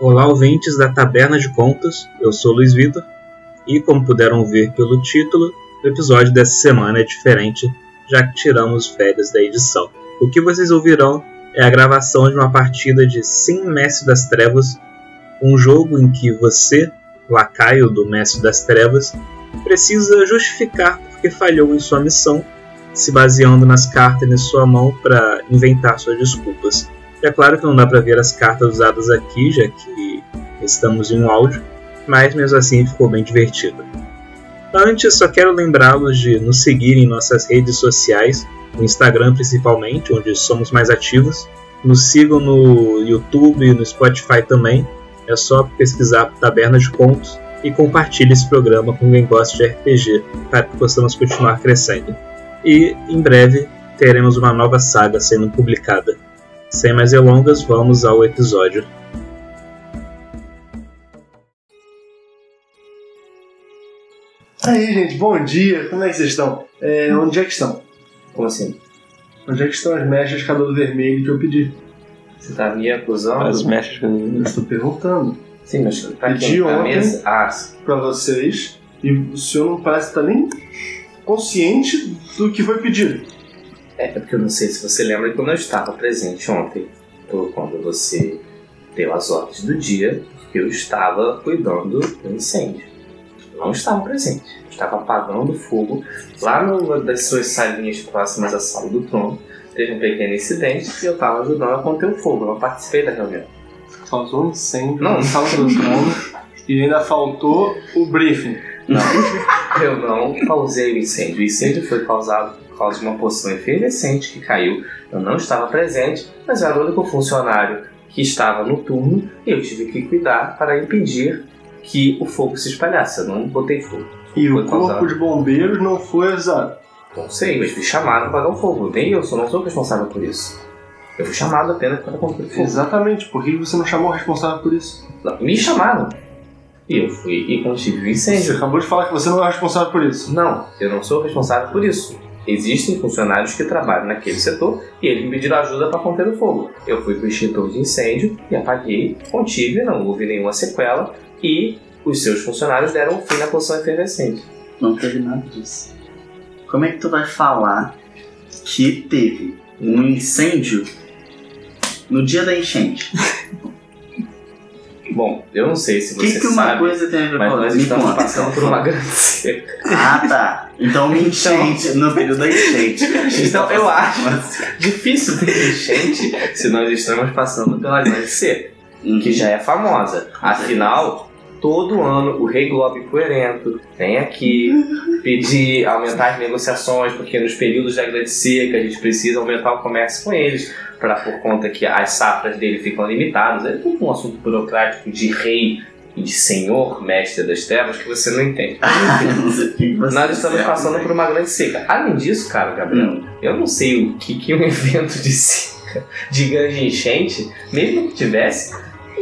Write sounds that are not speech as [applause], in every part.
Olá, ouvintes da Taberna de Contas, eu sou Luiz Vitor e, como puderam ver pelo título, o episódio dessa semana é diferente, já que tiramos férias da edição. O que vocês ouvirão é a gravação de uma partida de Sim Mestre das Trevas, um jogo em que você, lacaio do Mestre das Trevas, precisa justificar porque falhou em sua missão, se baseando nas cartas em sua mão para inventar suas desculpas. É claro que não dá para ver as cartas usadas aqui, já que estamos em um áudio, mas mesmo assim ficou bem divertido. Antes, só quero lembrá-los de nos seguir em nossas redes sociais, no Instagram principalmente, onde somos mais ativos. Nos sigam no YouTube e no Spotify também. É só pesquisar Taberna de Contos e compartilhe esse programa com quem gosta de RPG para que possamos continuar crescendo. E em breve teremos uma nova saga sendo publicada. Sem mais delongas, vamos ao episódio. Aí, gente, bom dia. Como é que vocês estão? É, onde é que estão? Como assim? Onde é que estão as mechas de cabelo vermelho que eu pedi? Você tá me acusando? As mechas que Eu estou perguntando Sim, mas pra Pedi quem? Pra ontem. mesa? Ah, sim. pra vocês e o senhor não parece estar nem consciente do que foi pedido. É porque eu não sei se você lembra que eu não estava presente ontem, quando você deu as ordens do dia, eu estava cuidando do incêndio. Eu não estava presente. Eu estava apagando o fogo lá numa das suas salinhas próximas à sala do trono. Teve um pequeno incidente e eu estava ajudando a conter o fogo. Eu não participei da reunião. Causou um incêndio Não. na sala do trono e ainda faltou o briefing. Não, eu não causei o incêndio. O incêndio foi causado por causa de uma poção efervescente que caiu. Eu não estava presente, mas era o único funcionário que estava no turno e eu tive que cuidar para impedir que o fogo se espalhasse. Eu não botei fogo. E Foi o corpo causado. de bombeiros não foi avisado. Não sei, mas fui chamado para apagar o fogo. Nem eu, só não sou responsável por isso. Eu fui chamado apenas para conter fogo. Exatamente, por que você não chamou o responsável por isso? Não, Me chamaram. E eu fui e contive o Você incêndio. acabou de falar que você não é responsável por isso. Não, eu não sou responsável por isso. Existem funcionários que trabalham naquele setor e eles me pediram ajuda para conter o fogo. Eu fui pro extintor de incêndio e apaguei, contive, não houve nenhuma sequela e os seus funcionários deram fim na poção efervescente. Não teve nada disso. Como é que tu vai falar que teve um incêndio no dia da enchente? [laughs] Bom, eu não sei se O você que, que uma sabe, coisa tem a ver com a mas nós Me estamos conta. passando por uma grande seca. Ah, tá. Então uma [laughs] enchente no período da enchente. Então eu acho difícil ter enchente se nós estamos passando pela grande seca. Que já é famosa. Afinal, todo ano o Rei Globo Coerento vem aqui pedir aumentar as negociações, porque nos períodos da grande seca a gente precisa aumentar o comércio com eles, para por conta que as safras dele ficam limitadas. É tudo um assunto burocrático de rei e de senhor, mestre das trevas, que você não entende. [laughs] Nós estamos passando né? por uma grande seca. Além disso, cara, Gabriel, Hum. eu não sei o que, que um [laughs] evento de seca, de grande enchente, mesmo que tivesse,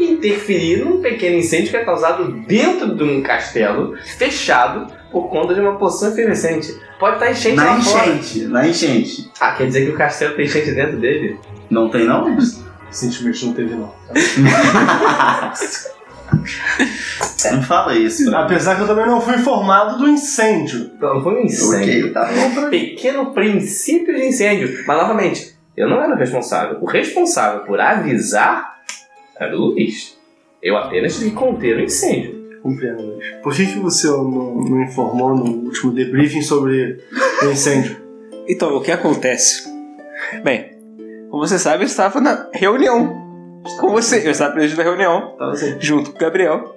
interferir num pequeno incêndio que é causado dentro de um castelo fechado por conta de uma poção efervescente. Pode estar enchente Na lá fora. enchente, na enchente. Ah, quer dizer que o castelo tem enchente dentro dele? Não tem não? Recentemente não teve, não. [laughs] Não fala isso. Apesar que eu também não fui informado do incêndio. Não, foi um incêndio. Ok, tá bom Um pequeno princípio de incêndio. Mas novamente, eu não era o responsável. O responsável por avisar o Luiz. Eu apenas que conter o incêndio. Compreendo, Luiz. Por que, que você não, não informou no último debriefing sobre o incêndio? Então, o que acontece? Bem, como você sabe, eu estava na reunião com você. Eu estava presente na reunião, Tava assim. junto com o Gabriel.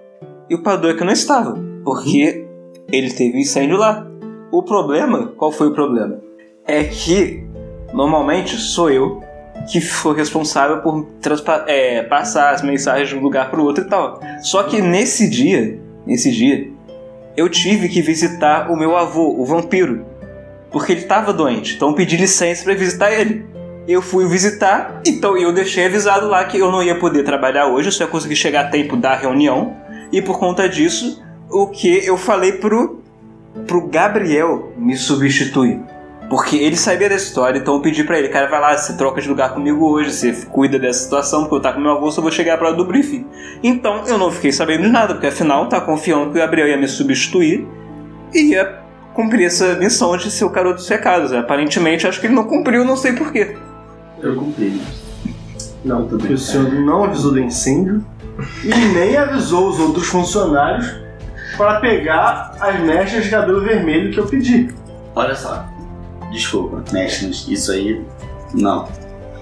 E o Padoca não estava, porque ele teve incêndio lá. O problema, qual foi o problema? É que, normalmente, sou eu que sou responsável por é, passar as mensagens de um lugar para o outro e tal. Só que nesse dia, nesse dia, eu tive que visitar o meu avô, o vampiro porque ele estava doente. Então eu pedi licença para visitar ele. Eu fui visitar, então eu deixei avisado lá que eu não ia poder trabalhar hoje, eu só ia conseguir chegar a tempo da reunião. E por conta disso, o que eu falei pro pro Gabriel me substituir. Porque ele sabia dessa história, então eu pedi pra ele, cara, vai lá, você troca de lugar comigo hoje, você cuida dessa situação, porque eu tá com meu avô, só vou chegar pra hora do briefing. Então eu não fiquei sabendo de nada, porque afinal tá confiando que o Gabriel ia me substituir e ia cumprir essa missão de ser o garoto dos recados. Aparentemente, acho que ele não cumpriu, não sei porquê. Eu cumpri. Não, porque o senhor não avisou do incêndio e nem avisou os outros funcionários para pegar as mechas de cabelo vermelho que eu pedi. Olha só. Desculpa, mestres, isso aí. Não.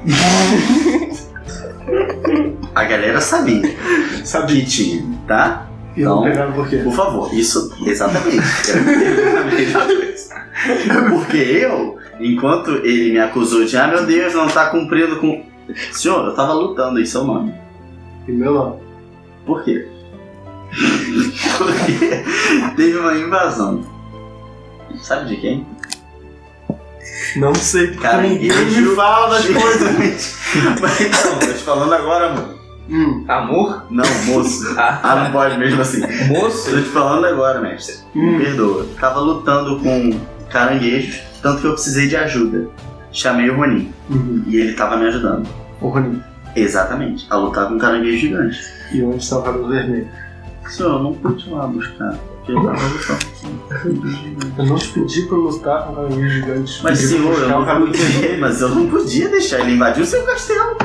[laughs] A galera sabia Sabia. que tinha, tá? E não pegaram por quê? Por favor, isso exatamente. Porque eu, enquanto ele me acusou de, ah meu Deus, não tá cumprindo com. Senhor, eu tava lutando em seu nome. E meu nome. Por quê? [laughs] Porque teve uma invasão. Sabe de quem? Não sei, porque Cara, ninguém ele me fala das coisas. Mas então, tô te falando agora, amor. Hum, Amor? Não, moço. Ah, Ah, não pode mesmo assim. moço? Tô te falando agora, mestre. Me hum. perdoa. Tava lutando com caranguejos, tanto que eu precisei de ajuda. Chamei o Ronin Uhum. e ele tava me ajudando. Ô, Rony, Exatamente, a lutar com um caranguejo gigante. e onde está o cabelo vermelho? Senhor, eu não pude ir lá buscar. Eu não te pedi pra lutar com caranguejo gigante. Mas senhor, eu o não podia, mas eu não podia deixar ele invadir o seu castelo.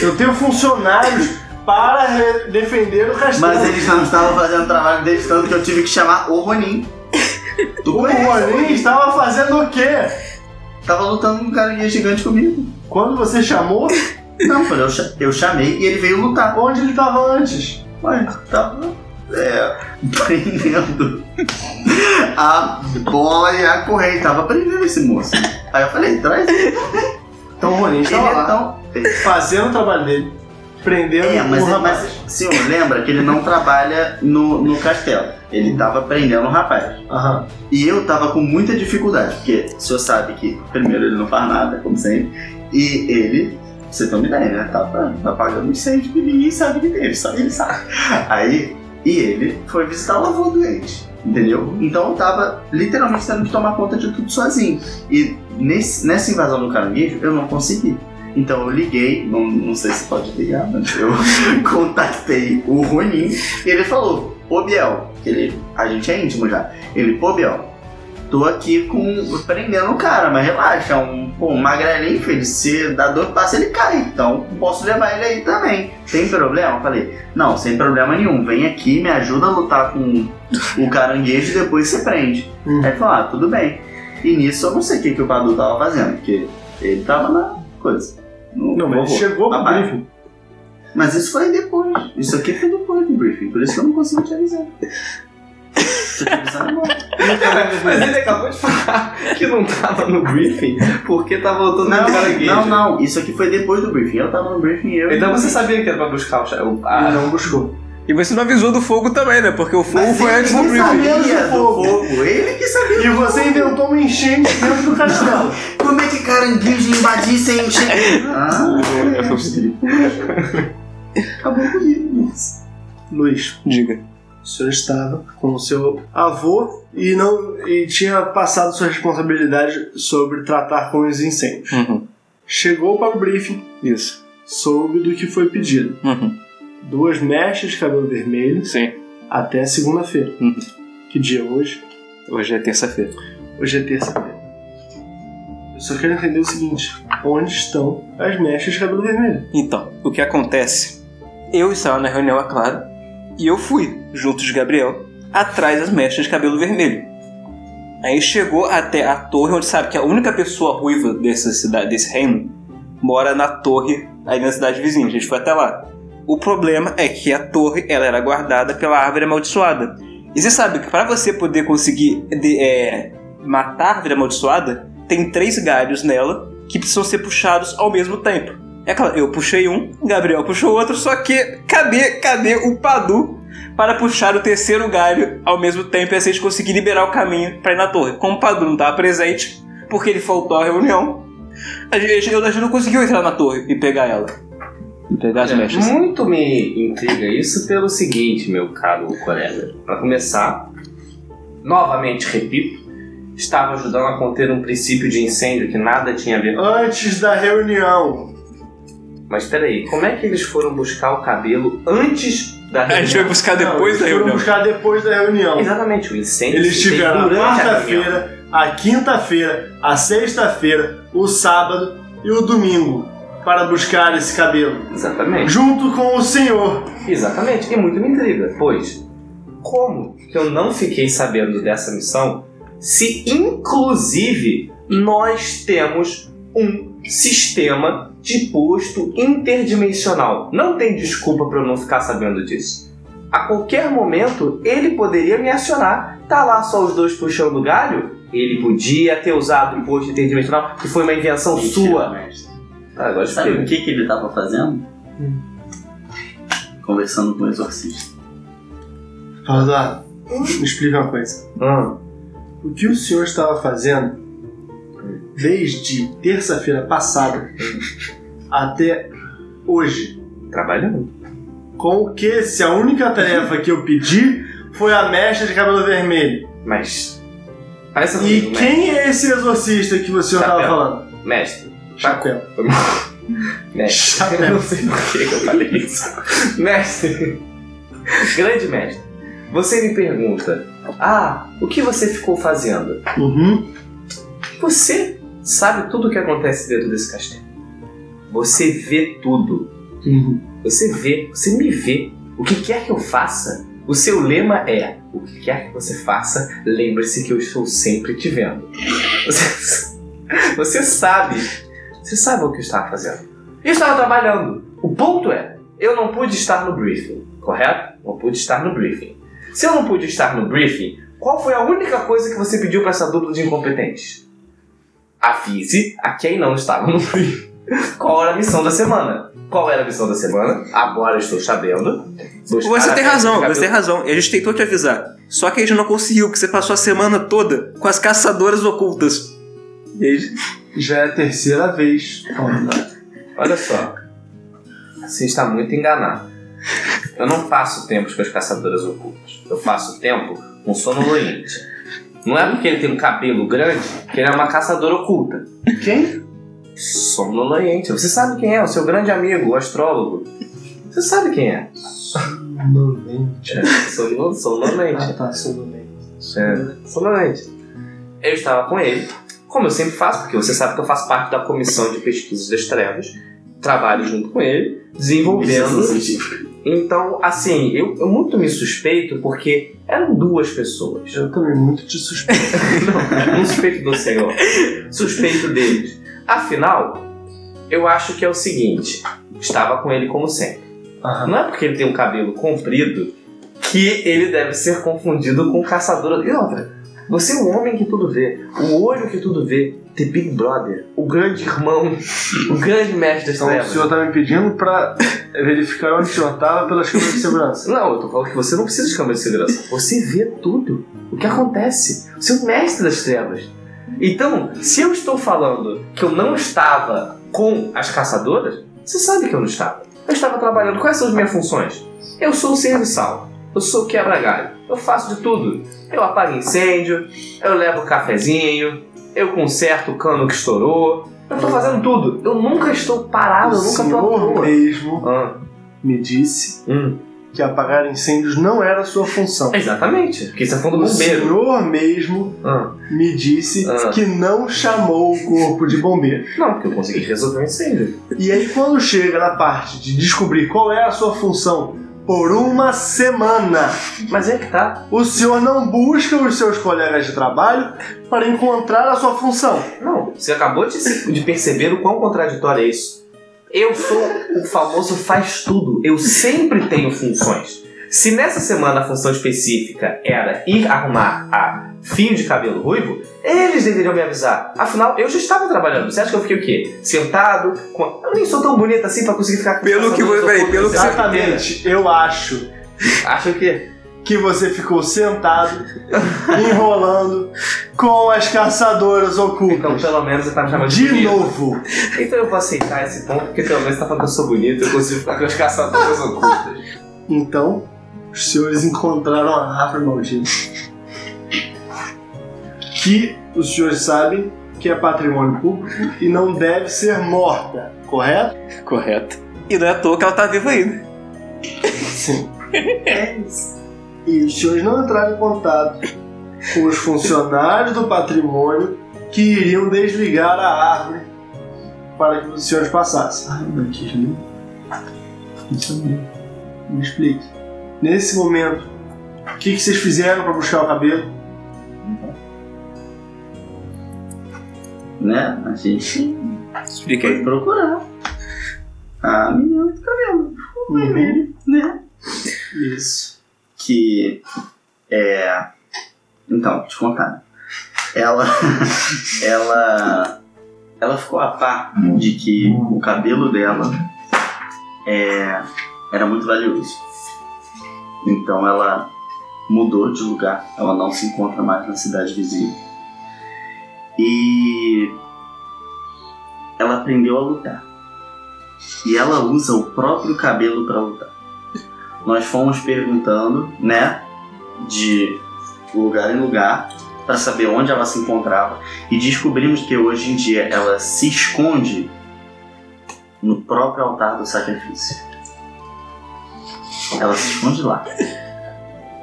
Eu tenho funcionários para defender o castelo. Mas eles não estavam fazendo o trabalho deles, tanto que eu tive que chamar o Ronin. Tu O Ronin estava fazendo o quê? Tava lutando com um caranguejo gigante comigo. Quando você chamou, Não, eu, eu chamei e ele veio lutar. onde ele estava antes? Ué, tava é, prendendo a bola e a correia. Tava prendendo esse moço. Aí eu falei, traz ele. Então o Ronin Ele estava é lá, tão. fazendo o trabalho dele, prendendo É, mas, o rapaz. mas senhor, lembra que ele não trabalha no, no castelo. Ele tava prendendo o rapaz. Aham. E eu tava com muita dificuldade, porque o senhor sabe que, primeiro, ele não faz nada, como sempre, e ele, pra você tem uma ideia, né? Tava apagando incêndio que ninguém sabe que teve, só ele sabe. Aí, e ele foi visitar o avô doente, entendeu? Então eu tava literalmente tendo que tomar conta de tudo sozinho. E nesse, nessa invasão do caranguejo, eu não consegui. Então eu liguei, não, não sei se pode ligar, mas eu [laughs] contatei o Ronin e ele falou, ô Biel, que ele, a gente é íntimo já. Ele, pô Biel, tô aqui com. prendendo o cara, mas relaxa, um, pô, um magrelinho, filho, se dá dor de passo ele cai, então posso levar ele aí também. Tem problema? Eu falei, não, sem problema nenhum, vem aqui, me ajuda a lutar com o caranguejo e depois você prende. Hum. Aí falou, ah, tudo bem. E nisso eu não sei o que, que o Padu tava fazendo, porque ele tava na coisa. no Não, mas ele chegou pro papai. briefing. Mas isso foi depois. Isso aqui foi depois do briefing, por isso que eu não consigo te avisar. Mas ele acabou de falar que não tava no briefing porque tava lutando Não, com caranguejo. não, não. Isso aqui foi depois do briefing. Eu tava no briefing e eu. Então você sabia que era pra buscar o chá? o- a- Ele não buscou. E você não avisou do fogo também, né? Porque o fogo Mas foi antes do briefing. sabia Antes do do fogo. fogo. Ele que sabia. E você fogo. inventou uma enchente dentro do castelo. [laughs] Como é que caranguejo invadir sem encher? [laughs] Ah, acabou comigo. Luiz, Diga. O senhor estava com o seu avô e não e tinha passado sua responsabilidade sobre tratar com os incêndios. Uhum. Chegou para o briefing, Isso. soube do que foi pedido. Uhum. Duas mechas de cabelo vermelho Sim. até segunda-feira. Uhum. Que dia é hoje? Hoje é terça-feira. Hoje é terça-feira. Eu só quero entender o seguinte: onde estão as mechas de cabelo vermelho? Então, o que acontece? Eu estava na reunião, é claro, e eu fui, junto de Gabriel, atrás das mechas de cabelo vermelho. Aí chegou até a torre, onde sabe que a única pessoa ruiva dessa cidade, desse reino, mora na torre, aí na cidade vizinha. A gente foi até lá. O problema é que a torre ela era guardada pela árvore amaldiçoada. E você sabe que para você poder conseguir de- é, matar a árvore amaldiçoada, tem três galhos nela que precisam ser puxados ao mesmo tempo. É claro, eu puxei um, Gabriel puxou outro, só que cadê, cadê o Padu para puxar o terceiro galho ao mesmo tempo e assim a gente conseguir liberar o caminho para ir na torre? Como o Padu não estava presente, porque ele faltou à reunião, a gente, a gente não conseguiu entrar na torre e pegar ela. E pegar as É, mechas. Muito me intriga isso pelo seguinte, meu caro colega. Pra começar, novamente repito, estava ajudando a conter um princípio de incêndio que nada tinha a ver com. Antes da reunião. Mas peraí, como é que eles foram buscar o cabelo antes da A gente vai reunião? buscar Não, depois eles da foram reunião. buscar depois da reunião. Exatamente, o incêndio Eles tiveram a durante a reunião. quarta-feira, a quinta-feira, a sexta-feira, o sábado e o domingo para buscar esse cabelo. Exatamente. Junto com o senhor. Exatamente, e muito me intriga, pois como que eu não fiquei sabendo dessa missão se inclusive nós temos um sistema de posto interdimensional? Não tem desculpa para eu não ficar sabendo disso. A qualquer momento ele poderia me acionar. Tá lá só os dois puxando o galho? Ele podia ter usado o posto interdimensional, que foi uma invenção sua. mestre. Ah, agora Sabe o que, que ele tava fazendo? Conversando com o exorcista. Eduardo, me explica uma coisa. Ah, O que o senhor estava fazendo desde terça-feira passada até hoje? trabalhando. Com o que, se a única tarefa que eu pedi foi a mecha de cabelo vermelho? Mas. Parece E mestre. quem é esse exorcista que senhor estava falando? Mestre. Chapéu. Mestre. Chapéu. Eu não sei por que eu falei isso. Mestre. Grande mestre. Você me pergunta: Ah, o que você ficou fazendo? Uhum. Você sabe tudo o que acontece dentro desse castelo. Você vê tudo. Uhum. Você vê, você me vê. O que quer que eu faça, o seu lema é: o que quer que você faça, lembre-se que eu estou sempre te vendo. Você, [laughs] você sabe, você sabe o que eu estava fazendo. Eu estava trabalhando. O ponto é: eu não pude estar no briefing, correto? Não pude estar no briefing. Se eu não pude estar no briefing, qual foi a única coisa que você pediu para essa dupla de incompetentes? Avise a quem não estava no briefing. Qual era a missão da semana? Qual era a missão da semana? Agora eu estou sabendo. Buscar Você tem razão, você tem razão. E a gente tentou te avisar. Só que a gente não conseguiu, porque você passou a semana toda com as caçadoras ocultas. E aí, Já é a terceira vez. Olha só. Você está muito enganado. Eu não passo tempos com as caçadoras ocultas. Eu passo tempo com sonolente. Não é porque ele tem um cabelo grande que ele é uma caçadora oculta. Quem? Sonolente. Você sabe quem é, o seu grande amigo, o astrólogo. Você sabe quem é. Sonolente. É, sono- sonolente. Ah, tá, sonolente. É, sonolente. Eu estava com ele, como eu sempre faço, porque você sabe que eu faço parte da comissão de pesquisas das trevas, trabalho junto com ele, desenvolvendo. Então, assim, eu, eu muito me suspeito porque eram duas pessoas. Eu também muito te suspeito. [laughs] Não, não suspeito do Senhor, suspeito deles. Afinal, eu acho que é o seguinte: estava com ele como sempre. Não é porque ele tem um cabelo comprido que ele deve ser confundido com caçador. E outra, você é o homem que tudo vê, o olho que tudo vê, The Big Brother, o grande irmão, o grande mestre das Então o trevas. senhor tá me pedindo pra verificar onde o senhor tava pelas câmeras de segurança. Não, eu tô falando que você não precisa de câmera de segurança. Você vê tudo. O que acontece. Você é o mestre das trevas. Então, se eu estou falando que eu não estava com as caçadoras, você sabe que eu não estava. Eu estava trabalhando. Quais são as minhas funções? Eu sou o serviçal. Eu sou o quebra-galho. Eu faço de tudo. Eu apago incêndio, eu levo cafezinho, eu conserto o cano que estourou. Eu tô fazendo tudo. Eu nunca estou parado, o eu nunca tô à senhor toa. mesmo Ah, me disse hum. que apagar incêndios não era a sua função. Exatamente, porque isso é fundo O bombeiro. senhor mesmo Ah. me disse Ah. que não chamou o corpo de bombeiro. Não, porque eu consegui resolver o incêndio. E aí quando chega na parte de descobrir qual é a sua função por uma semana, Mas é que tá. o senhor não busca os seus colegas de trabalho para encontrar a sua função. Não, você acabou de, de perceber o quão contraditório é isso. Eu sou o famoso faz tudo. Eu sempre tenho funções. Se nessa semana a função específica era ir arrumar a fio de cabelo ruivo, eles deveriam me avisar. Afinal, eu já estava trabalhando. Você acha que eu fiquei o quê? Sentado? Com... Eu nem sou tão bonita assim pra conseguir ficar com Pelo que você- peraí, pelo que você- Exatamente, eu acho Acha o quê? que você ficou sentado, enrolando com as caçadoras Então, ocultas. pelo menos você tá me chamando de De novo. Então eu vou aceitar esse ponto, porque pelo menos você tá falando que eu sou bonito, eu consigo ficar com as caçadoras ocultas. Então, os senhores encontraram a árvore maldita. que os senhores sabem que é patrimônio público e não deve ser morta, correto? Correto. E não é à toa que ela tá viva ainda. Sim. É isso. E os senhores não entraram em contato com os funcionários do patrimônio que iriam desligar a árvore para que os senhores passassem. Ai, batismo. Isso mesmo. Me explique. Nesse momento, o que, que vocês fizeram para buscar o cabelo? Né? A gente Explica foi aí. procurar a menina do cabelo. O vermelho, né? Isso. que é então te contar ela [laughs] ela ela ficou a par de que o cabelo dela é, era muito valioso então ela mudou de lugar ela não se encontra mais na cidade vizinha. E ela aprendeu a lutar. E ela usa o próprio cabelo para lutar. Nós fomos perguntando, né, de lugar em lugar, para saber onde ela se encontrava e descobrimos que hoje em dia ela se esconde no próprio altar do sacrifício. Ela se esconde lá,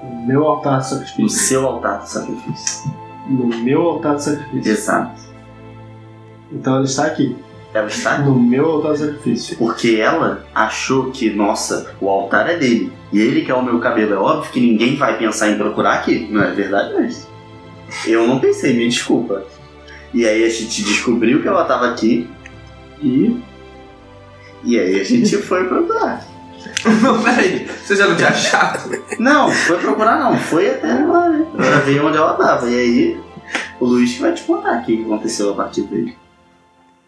No meu altar de no sacrifício. seu altar do sacrifício. No meu altar de sacrifício. Exato. Então ela está aqui. Ela está aqui. No meu altar de sacrifício. Porque ela achou que, nossa, o altar é dele. E ele quer o meu cabelo. É óbvio que ninguém vai pensar em procurar aqui. Não é verdade, mas. Eu não pensei, me desculpa. E aí a gente descobriu que ela estava aqui. E. E aí a gente foi procurar. [laughs] Não, peraí. Você já não tinha achado? Não, foi procurar não. Foi até lá, né? Pra ver onde ela tava. E aí. O Luiz que vai te contar o que aconteceu a partir dele.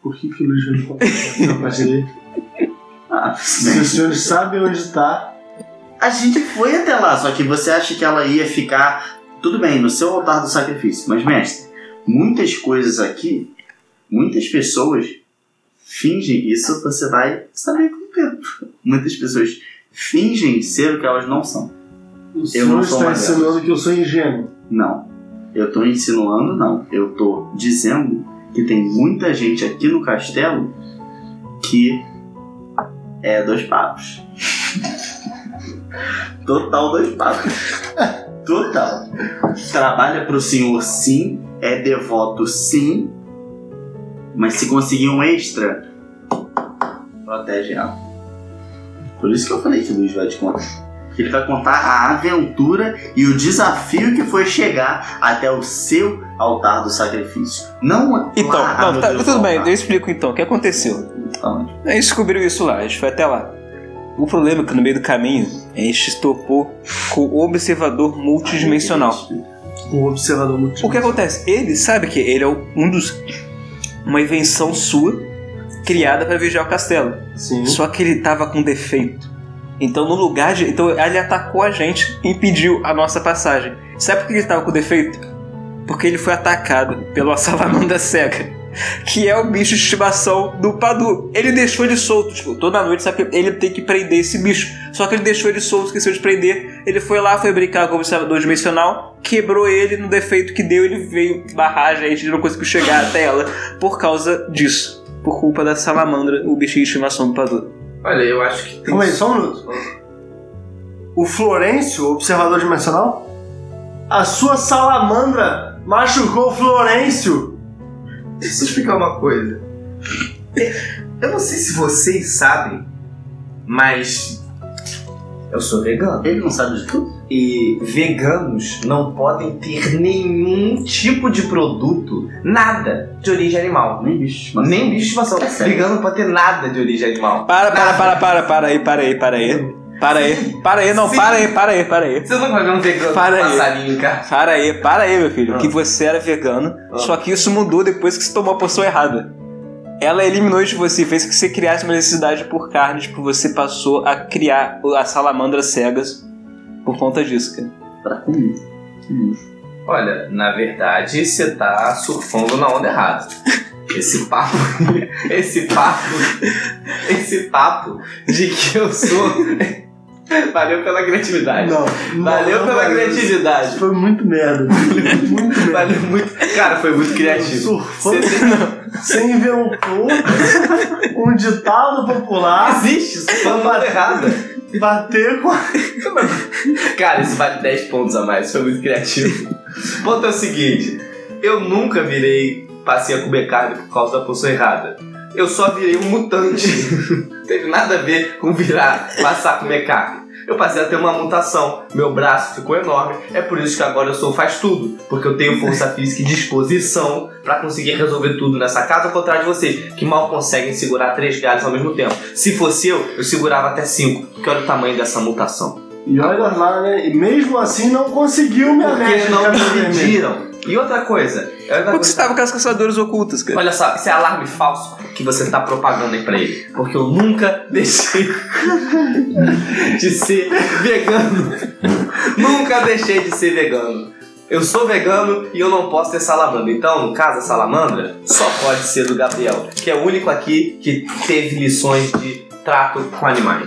Por que, que o Luiz vai me contar a partir dele? Ah, [laughs] Se os senhores sabem onde está, A gente foi até lá, só que você acha que ela ia ficar. Tudo bem, no seu altar do sacrifício. Mas, mestre, muitas coisas aqui, muitas pessoas fingem. Isso você vai saber o. [laughs] Muitas pessoas fingem ser o que elas não são. o Eu não sou está uma ensinando que eu sou ingênuo. Não. Eu tô insinuando, não. Eu tô dizendo que tem muita gente aqui no castelo que é dois papos. [laughs] Total dois papos. Total. Trabalha pro senhor sim, é devoto sim, mas se conseguir um extra, protege ela. Por isso que eu falei que o Luiz vai te contar. Ele vai contar a aventura e o desafio que foi chegar até o seu altar do sacrifício. Não Então, não, tá, tudo bem, altar. eu explico então. O que aconteceu? Fala. A gente descobriu isso lá, a gente foi até lá. O problema é que no meio do caminho a gente topou com o observador multidimensional. Um observador muito O que acontece? Ele sabe que ele é um dos. uma invenção sua criada para vigiar o castelo. Sim. Só que ele tava com defeito. Então, no lugar de. Então, ele atacou a gente e impediu a nossa passagem. Sabe por que ele tava com defeito? Porque ele foi atacado pela salamandra cega. Que é o bicho de estimação do Padu. Ele deixou ele solto, tipo, toda noite, sabe que ele tem que prender esse bicho. Só que ele deixou ele solto, esqueceu de prender. Ele foi lá, foi brincar com o observador dimensional, quebrou ele no defeito que deu, ele veio barragem, a gente não conseguiu chegar até ela por causa disso. Por culpa da salamandra, o bichinho de estimação do Padu. Olha, eu acho que tem. Calma aí, só um minuto. O Florencio, o observador dimensional, a sua salamandra machucou o Florencio. Deixa eu explicar uma coisa. Eu não sei se vocês sabem, mas eu sou vegano. Ele não sabe de tudo? E veganos não podem ter nenhum tipo de produto, nada de origem animal. Nem bicho. Mas... Nem bicho de estimação. É? Vegano não pode ter nada de origem animal. Para, para, Nada. para, para, para aí, para aí, para aí. Para aí, para aí, não, Sim. para aí, para aí, para aí. Você nunca vai ver um vegano Para com aí. passarinho, cara. Para aí, para aí, meu filho. Ah. Que você era vegano, Ah. só que isso mudou depois que você tomou a poção errada. Ela eliminou de você, fez que você criasse uma necessidade por carne, tipo, você passou a criar as salamandras cegas por conta disso, cara. Pra comer. Que nojo. Olha, na verdade, você tá surfando na onda errada. [laughs] Esse papo, esse papo, esse papo de que eu sou [laughs] Valeu pela criatividade. Não. Valeu não, pela valeu. criatividade. Foi muito merda. Muito [laughs] merda. Valeu muito. Cara, foi muito criativo. Surfando. Você tem- Você inventou um ditado popular Existe, isso uma errada. bater com a... Cara, isso vale 10 pontos a mais, foi muito criativo. O ponto é o seguinte: eu nunca virei, passei a comer carne por causa da poção errada. Eu só virei um mutante. Não [laughs] teve nada a ver com virar, passar a comer carne. Eu passei a ter uma mutação, meu braço ficou enorme, é por isso que agora eu sou faz tudo, porque eu tenho força física e disposição pra conseguir resolver tudo nessa casa, ao contrário de vocês, que mal conseguem segurar três galhos ao mesmo tempo. Se fosse eu, eu segurava até cinco, porque olha o tamanho dessa mutação. E olha lá, né? E mesmo assim não conseguiu me Porque mecha de não me vermelho. E outra coisa, é outra Porque você coisa- estava com as caçadoras ocultas, cara. olha só, isso é alarme falso que você tá propagando aí pra ele. Porque eu nunca deixei [laughs] de ser vegano. nunca deixei de ser vegano. Eu sou vegano e eu não posso ter salamandra. Então, no caso, a salamandra só pode ser do Gabriel, que é o único aqui que teve lições de trato com animais.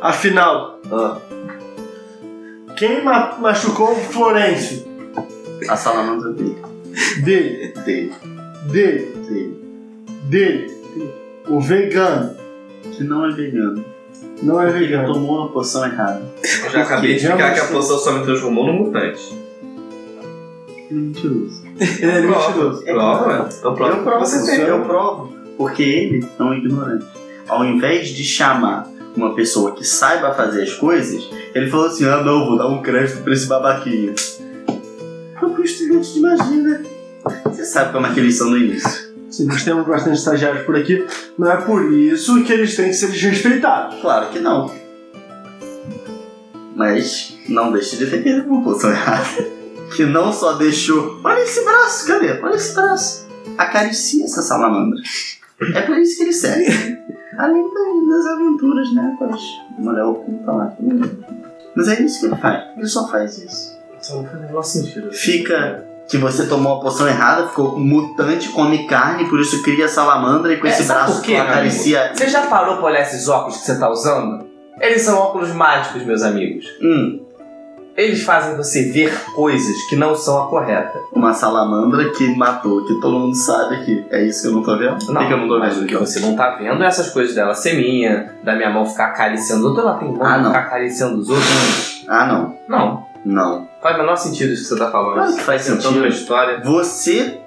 Afinal, Ah, quem ma- machucou o Florencio? A salamandra dele. Dele, Dele. dele, Dele. dele. O vegano. Que não é vegano. Não é Ele vegano. tomou uma poção errada. eu já acabei de explicar que a poção só me transformou num mutante. [laughs] Ele é mentiroso. Ele é mentiroso. Prova, então prova. Eu provo, Você tem. eu provo. Porque ele é um ignorante. Ao invés de chamar uma pessoa que saiba fazer as coisas, ele falou assim: ah, não, vou dar um crédito pra esse babaquinha. Foi pro estudante de magia, né? Você sabe como é que eles são no início. Se nós temos bastante estagiários por aqui, não é por isso que eles têm que ser desrespeitados. Claro que não. Mas não deixe de defender uma poção errada. Que não só deixou. Olha esse braço, cadê? Olha esse braço. Acaricia essa salamandra. É por isso que ele serve. Além da- das aventuras, né? Com as mulher oculta lá. Mas é isso que ele faz. Ele só faz isso. Só não faz menor sentido. Fica que você tomou a poção errada, ficou mutante, come carne, por isso cria salamandra e com É, esse braço meu acaricia. Você já parou pra olhar esses óculos que você tá usando? Eles são óculos mágicos, meus amigos. Hum, Eles fazem você ver coisas que não são a correta. uma salamandra que matou, que todo mundo sabe aqui. É isso que eu não tô vendo? Por que que eu não tô mas vendo o que aqui? você não tá vendo é essas coisas dela ser minha, da minha mão ficar acariciando os outros. Ela tem mão Ah, não. ficar acariciando os outros. Ah, não. Não. Não. Faz o menor sentido isso que você tá falando. Claro que faz Contando sentido. uma história. Você.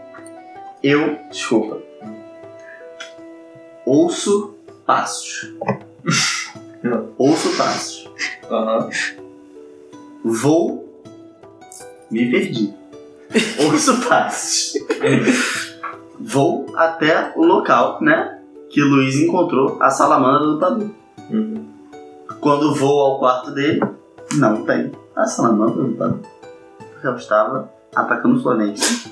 Eu. Desculpa. Ouço passos. Não. [laughs] Ouço passos. Aham. Vou. Me perdi. [laughs] Ouço passos. Vou até o local, né? Que Luiz encontrou a salamandra do Padu. Uhum. Quando vou ao quarto dele, não tem a salamandra do Padu. Porque eu estava atacando Florencio.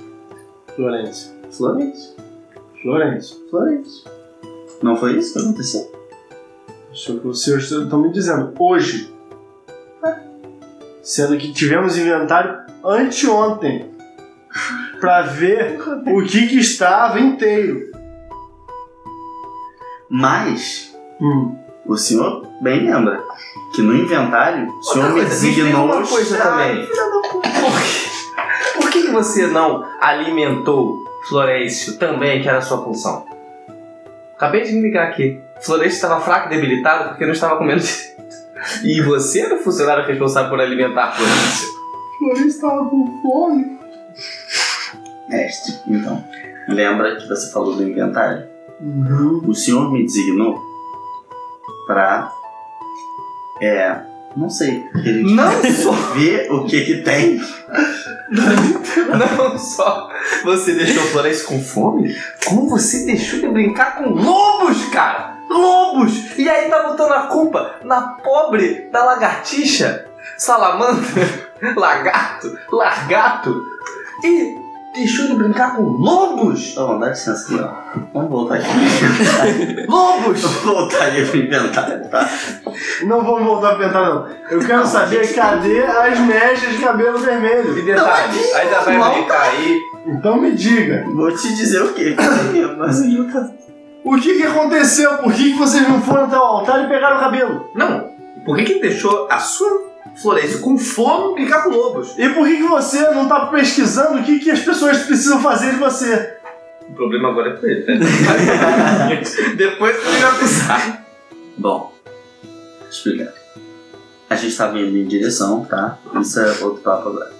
Florencio. Florencio. Florencio. Florencio. Não foi isso que aconteceu? Isso o que vocês estão me dizendo. Hoje. Sendo que tivemos inventário anteontem. [laughs] Pra ver o que, que estava inteiro. Mas Hum. o senhor bem lembra que no inventário o senhor me designou uma coisa também. Por que, por que que você não alimentou Florencio também, que era a sua função? Acabei de me ligar aqui. Florencio estava fraco e debilitado porque não estava comendo. E você era o funcionário responsável por alimentar Florencio. Florencio estava com fome. Mestre, então, lembra que você falou do inventário? Uhum. O senhor me designou pra. É. Não sei. Não [laughs] só, ver o que que tem. não só você deixou Florencio com fome, como você deixou de brincar com lobos, cara! Lobos! E aí tá botando a culpa na pobre da lagartixa, salamandra, [laughs] lagarto, largato e deixou de brincar com lobos! Então, dá licença aqui, ó. Vamos voltar aqui pro [laughs] inventário. Lobos! Vamos voltar aqui pro inventário, tá? Não vamos voltar a pensar, não. Eu quero saber cadê as mechas de cabelo E vermelho. detalhe, ainda vai não brincar aí. Então me diga. Vou te dizer o quê? [laughs] Mas não tá. O que, que aconteceu? Por que, que vocês não foram até o altar e pegaram o cabelo? Não, por que que ele deixou a sua floresta com fome brincar com lobos? E por que, que você não tá pesquisando o que, que as pessoas precisam fazer de você? O problema agora é com ele, né? [laughs] Depois ele vai pensar. Bom, explicar. A gente tava indo em direção, tá? Isso é outro papo agora.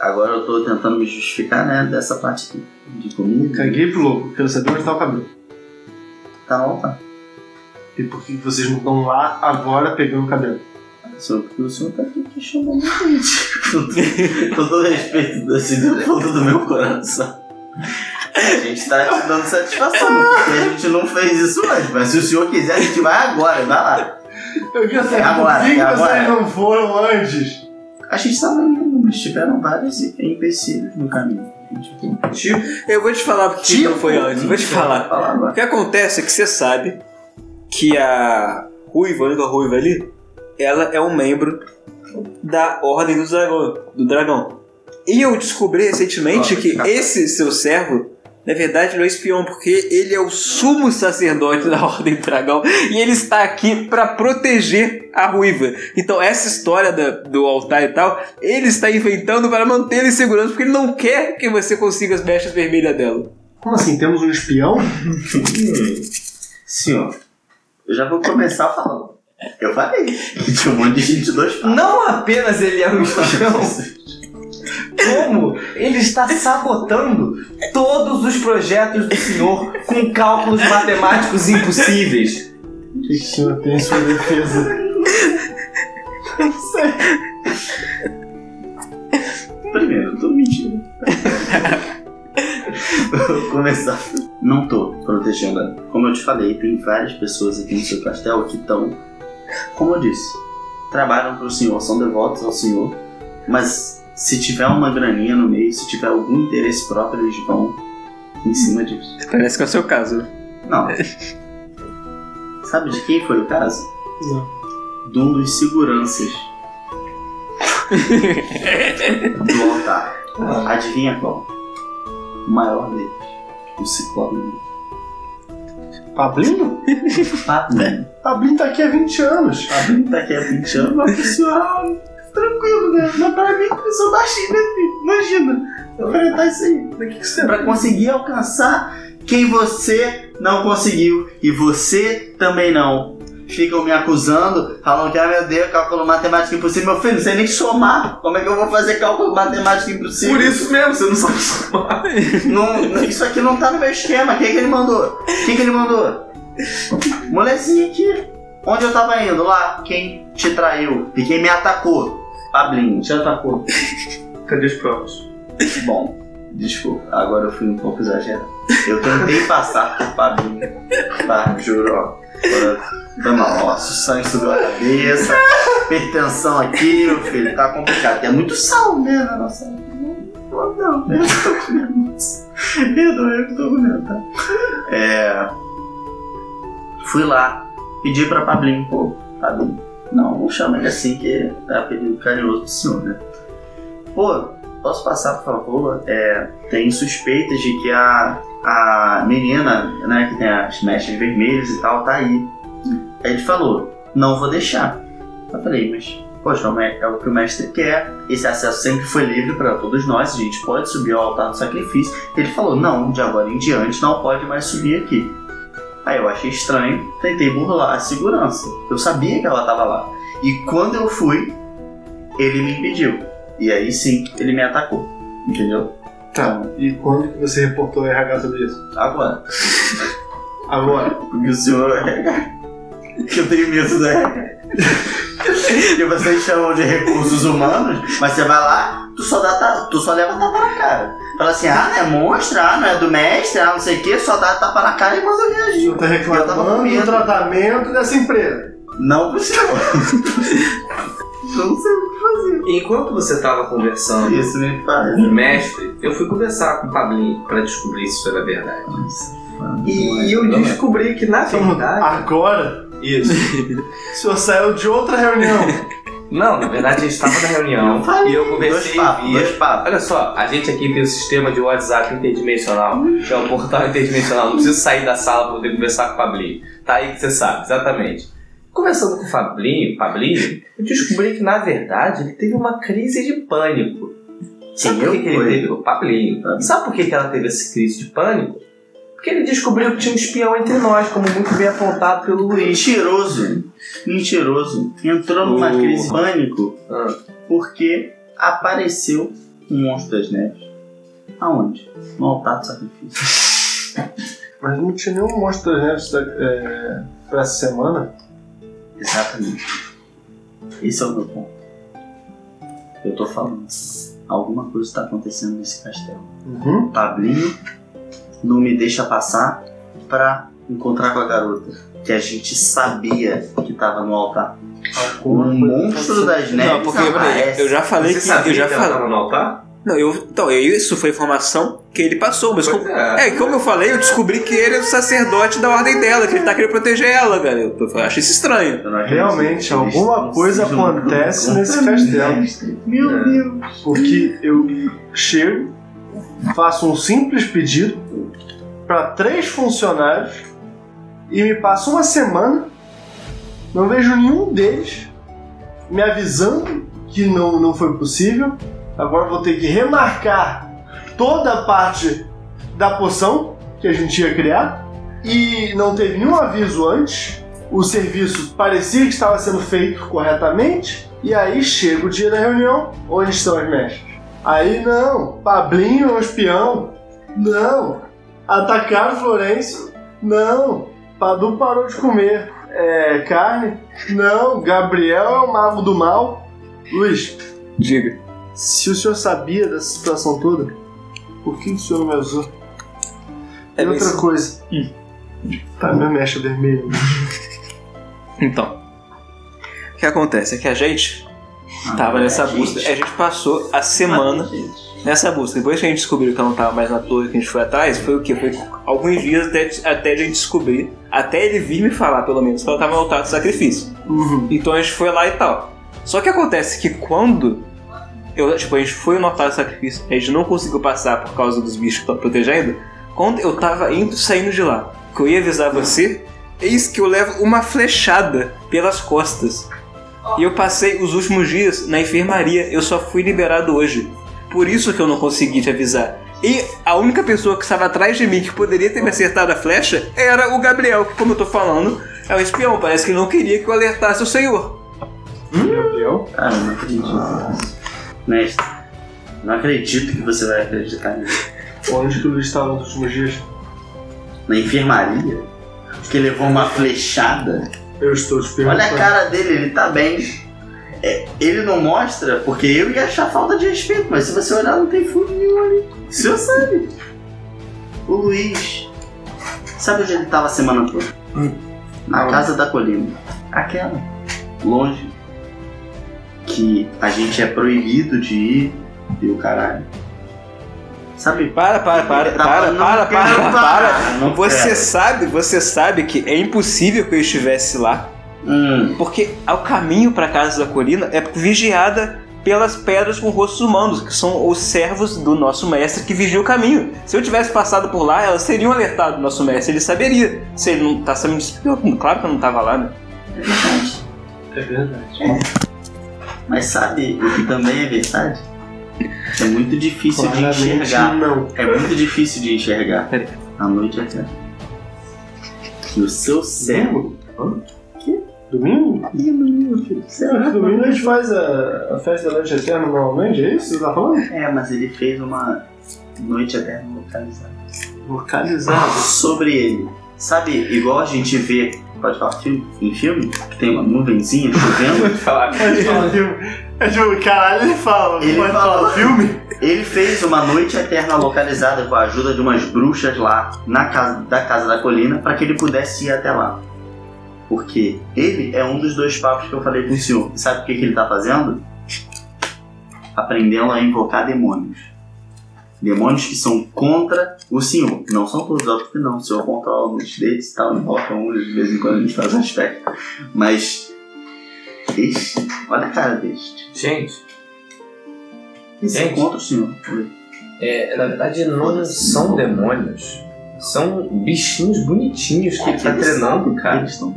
Agora eu tô tentando me justificar, né, dessa parte aqui. De comida. Caguei pro louco, quero saber onde tá o cabelo. Tá bom, tá. E por que que vocês não estão lá agora pegando o cabelo? Senhor, porque o senhor tá aqui questionando a gente. [laughs] Com todo- respeito, assim, do fundo do meu coração. A gente tá te dando satisfação, porque a gente não fez isso antes. Mas se o senhor quiser, a gente vai agora, vai lá. Eu quero saber É agora, por que, que é vocês agora. não foram antes. A gente tava indo, mas tiveram vários empecilhos no caminho. Tipo, eu vou te falar porque Tipo? não foi antes. Vou te falar. falar O que acontece é que você sabe que a ruiva, a ruiva ali, ela é um membro da Ordem do Dragão. Do dragão. E eu descobri recentemente que esse seu servo, na verdade, não é espião, porque ele é o sumo sacerdote da [laughs] Ordem do Dragão e ele está aqui para proteger a ruiva. Então, essa história da- do altar e tal, ele está inventando para manter em segurança, porque ele não quer que você consiga as mechas vermelhas dela. Como assim? Temos um espião? [laughs] Senhor, eu já vou começar falando. Eu falei que tinha um monte de gente dois. Não apenas ele é um espião, [laughs] como ele está sabotando todos os projetos do senhor com cálculos matemáticos impossíveis. O que, que o senhor tem em sua defesa? Não sei. Primeiro, eu tô mentindo. Vou começar. Não tô protegendo ela. Como eu te falei, tem várias pessoas aqui no seu castelo que estão, como eu disse, trabalham pro senhor, são devotos ao senhor, mas se tiver uma graninha no meio, se tiver algum interesse próprio, eles vão em cima disso. Parece que é o seu caso. Não. [laughs] Sabe de quem foi o caso? Não. De um dos seguranças [laughs] do altar. Adivinha qual? O maior deles. O Ciclope. Pablinho? Pablin. Pablinho tá aqui há 20 anos. Pablin tá aqui há 20 anos, mas ah, tranquilo, né? Mas pra mim, eu sou baixinho, né, filho? Imagina, enfrentar isso aí. O que, você Pra conseguir alcançar quem você não conseguiu. E você também não. Ficam me acusando, falando que, ah, meu Deus, cálculo matemático impossível. Meu filho, não sei nem somar. Como é que eu vou fazer cálculo matemático impossível? Por isso mesmo, você não sabe somar. [laughs] Não, isso aqui não tá no meu esquema. Quem que ele mandou? Quem que ele mandou? Molezinho aqui. Onde eu tava indo? Lá. Quem te traiu? E quem me atacou? Pablinho. já atacou? [laughs] Cadê os provas? Bom, desculpa. Agora eu fui um pouco exagerado. Eu tentei passar por Pablinho. Tá, juro, ó. Agora, Tá mal, ó. Sangue subiu a cabeça. Hipertensão aqui, meu filho. Tá complicado. Tem muito sal, né, na nossa... Não, não, [laughs] eu tô comendo isso. Eu tô comendo, tá? É... Fui lá, pedi pra Pablinho, pô, Pablinho. Não, não chama ele assim, que é apelido carinhoso do senhor, né? Pô, posso passar, por favor? É, tem suspeitas de que a, a menina, né, que tem as mechas vermelhas e tal, tá aí. Aí ele falou, não vou deixar. Eu falei, mas, poxa, é o que o mestre quer. Esse acesso sempre foi livre para todos nós, a gente pode subir ao altar do sacrifício. Ele falou, não, de agora em diante não pode mais subir aqui. Aí eu achei estranho, tentei burlar a segurança. Eu sabia que ela tava lá. E quando eu fui, ele me impediu. E aí sim, ele me atacou. Entendeu? Tá. E quando que você reportou o RH sobre isso? Agora. Agora. Porque [laughs] o senhor é. Que [laughs] eu tenho medo da RH. Que vocês chamam de recursos humanos, mas você vai lá, tu só, dá, tu só leva tapa na cara. Fala assim, ah, não é monstro, ah, não é do mestre, ah, não sei o que, só dá tapa na cara e manda reagir. Tava com reclamando do tratamento dessa empresa. Não senhor. [laughs] não sei o que fazer. Enquanto você estava conversando Isso me faz. com o mestre, eu fui conversar com o Pablinho para descobrir se isso era verdade. E eu descobri que, na verdade. Agora, Isso. [laughs] o senhor saiu de outra reunião. Não, na verdade a gente estava na reunião e eu Dois conversei papos, via. dois papos. Olha só, a gente aqui tem o sistema de WhatsApp interdimensional, que é um portal interdimensional. Não preciso sair da sala para poder conversar com o Fablinho. Tá aí que você sabe, exatamente. Conversando com o Fablinho, Fablinho, eu descobri que na verdade ele teve uma crise de pânico. Sabe Quem por que, eu que ele teve? O Fablinho. Ah. Sabe por que, que ela teve essa crise de pânico? Porque ele descobriu que tinha um espião entre nós, como muito bem apontado pelo Luiz. Mentiroso. Mentiroso. Entrou numa O- crise de pânico Ah. porque apareceu um monstro das neves. Aonde? No altar do sacrifício. [laughs] Mas não tinha nenhum monstro das neves é, pra essa semana. Exatamente. Esse é o meu ponto. Eu tô falando. Alguma coisa está acontecendo nesse castelo. Uhum. Pablinho não me deixa passar pra encontrar com a garota. Que a gente sabia que tava no altar. Alguma Um coisa monstro das neves Não, porque aparece. eu já falei Você que. sabia Eu já que ela falei. tava no altar? Não, eu. Então, eu- isso foi informação que ele passou, mas como. é. É, como eu falei, eu descobri que ele é o sacedote da ordem dela, que ele tá querendo proteger ela, cara. Eu, eu acho isso estranho. Realmente, alguma coisa acontece nesse castelo. Meu Deus. Porque eu chego, faço um simples pedido para três funcionários e me passo uma semana, não vejo nenhum deles me avisando que não, não foi possível. Agora vou ter que remarcar toda a parte da poção que a gente ia criar e não teve nenhum aviso antes. O serviço parecia que estava sendo feito corretamente. E aí chega o dia da reunião, onde estão as mechas? Aí não, Pablinho é um espião. Não, atacaram Florencio. Não, Padu parou de comer é, carne. Não, Gabriel é o mago do mal. Luiz, Diga. se o senhor sabia dessa situação toda, por que o senhor não me avisou? É e outra isso. coisa. Tá minha mecha vermelha. Então. O que acontece é que a gente tava Ah, nessa gente. busca. A gente passou a semana Gente. nessa busca. Depois que a gente descobriu que ela não tava mais na torre que a gente foi atrás, foi o quê? Foi alguns dias até, até a gente descobrir. Até ele vir me falar, pelo menos, que ela tava no altar do sacrifício. Uhum. Então a gente foi lá e tal. Só que acontece que quando eu, tipo, a gente foi no altar do sacrifício, a gente não conseguiu passar por causa dos bichos que estão protegendo. Quando eu tava indo saindo de lá, que eu ia avisar você, eis que eu levo uma flechada pelas costas. E eu passei os últimos dias na enfermaria, eu só fui liberado hoje. Por isso que eu não consegui te avisar. E a única pessoa que estava atrás de mim que poderia ter me acertado a flecha era o Gabriel, que como eu tô falando, é um espião. Parece que ele não queria que eu alertasse o senhor. Gabriel? Cara, eu não acredito. Mestre, não acredito que você vai acreditar nisso. Onde que Luiz estava nos últimos dias? Na enfermaria? Que levou uma flechada? Eu estou te perguntando. Olha a cara dele, ele tá bem. É, ele não mostra porque eu ia achar falta de respeito, mas se você olhar, não tem furo nenhum ali. O senhor sabe. O Luiz. Sabe onde ele tava a semana toda? Na Aonde? casa da colina. Aquela. Longe. Que a gente é proibido de ir e o caralho. Sabe? Para, para, para, tá para, para, para, para. não Você quero. sabe, você sabe que é impossível que eu estivesse lá, Hum, porque o caminho para casa da colina é vigiada pelas pedras com rostos humanos, que são os servos do nosso mestre que vigiam o caminho. Se eu tivesse passado por lá, elas teriam alertado o nosso mestre, ele saberia. Se ele não tá sabendo disso, claro que eu não tava lá, né? é verdade. É verdade. Mas sabe o que também é verdade? É muito difícil de enxergar. não. É muito difícil de enxergar. Peraí. A noite é eterna. E o seu cérebro. Domingo? Ih, meu filho, É, domingo a gente faz a, a festa da noite eterna normalmente, é isso que você tá falando? É, mas ele fez uma noite eterna localizada. Localizado. Sobre ele. Sabe, igual a gente vê, pode falar filme, em filme, que tem uma nuvenzinha chovendo. Falar. [laughs] É tipo, caralho, ele fala. Ele pode fala. falar filme? Ele fez uma noite eterna localizada com a ajuda de umas bruxas lá na casa da casa da colina para que ele pudesse ir até lá. Porque ele é um dos dois papos que eu falei pro senhor. E sabe o que, que ele tá fazendo? Aprendendo a invocar demônios. Demônios que são contra o senhor. Não são todos óbvio que não. O senhor controla muitos deles e tal, invoca um de vez em quando a gente faz um aspecto. Mas Este. Olha a cara deste. Gente, Isso é contra o senhor. é, na verdade não são demônios. São bichinhos bonitinhos que ele tá treinando, cara. Eles estão.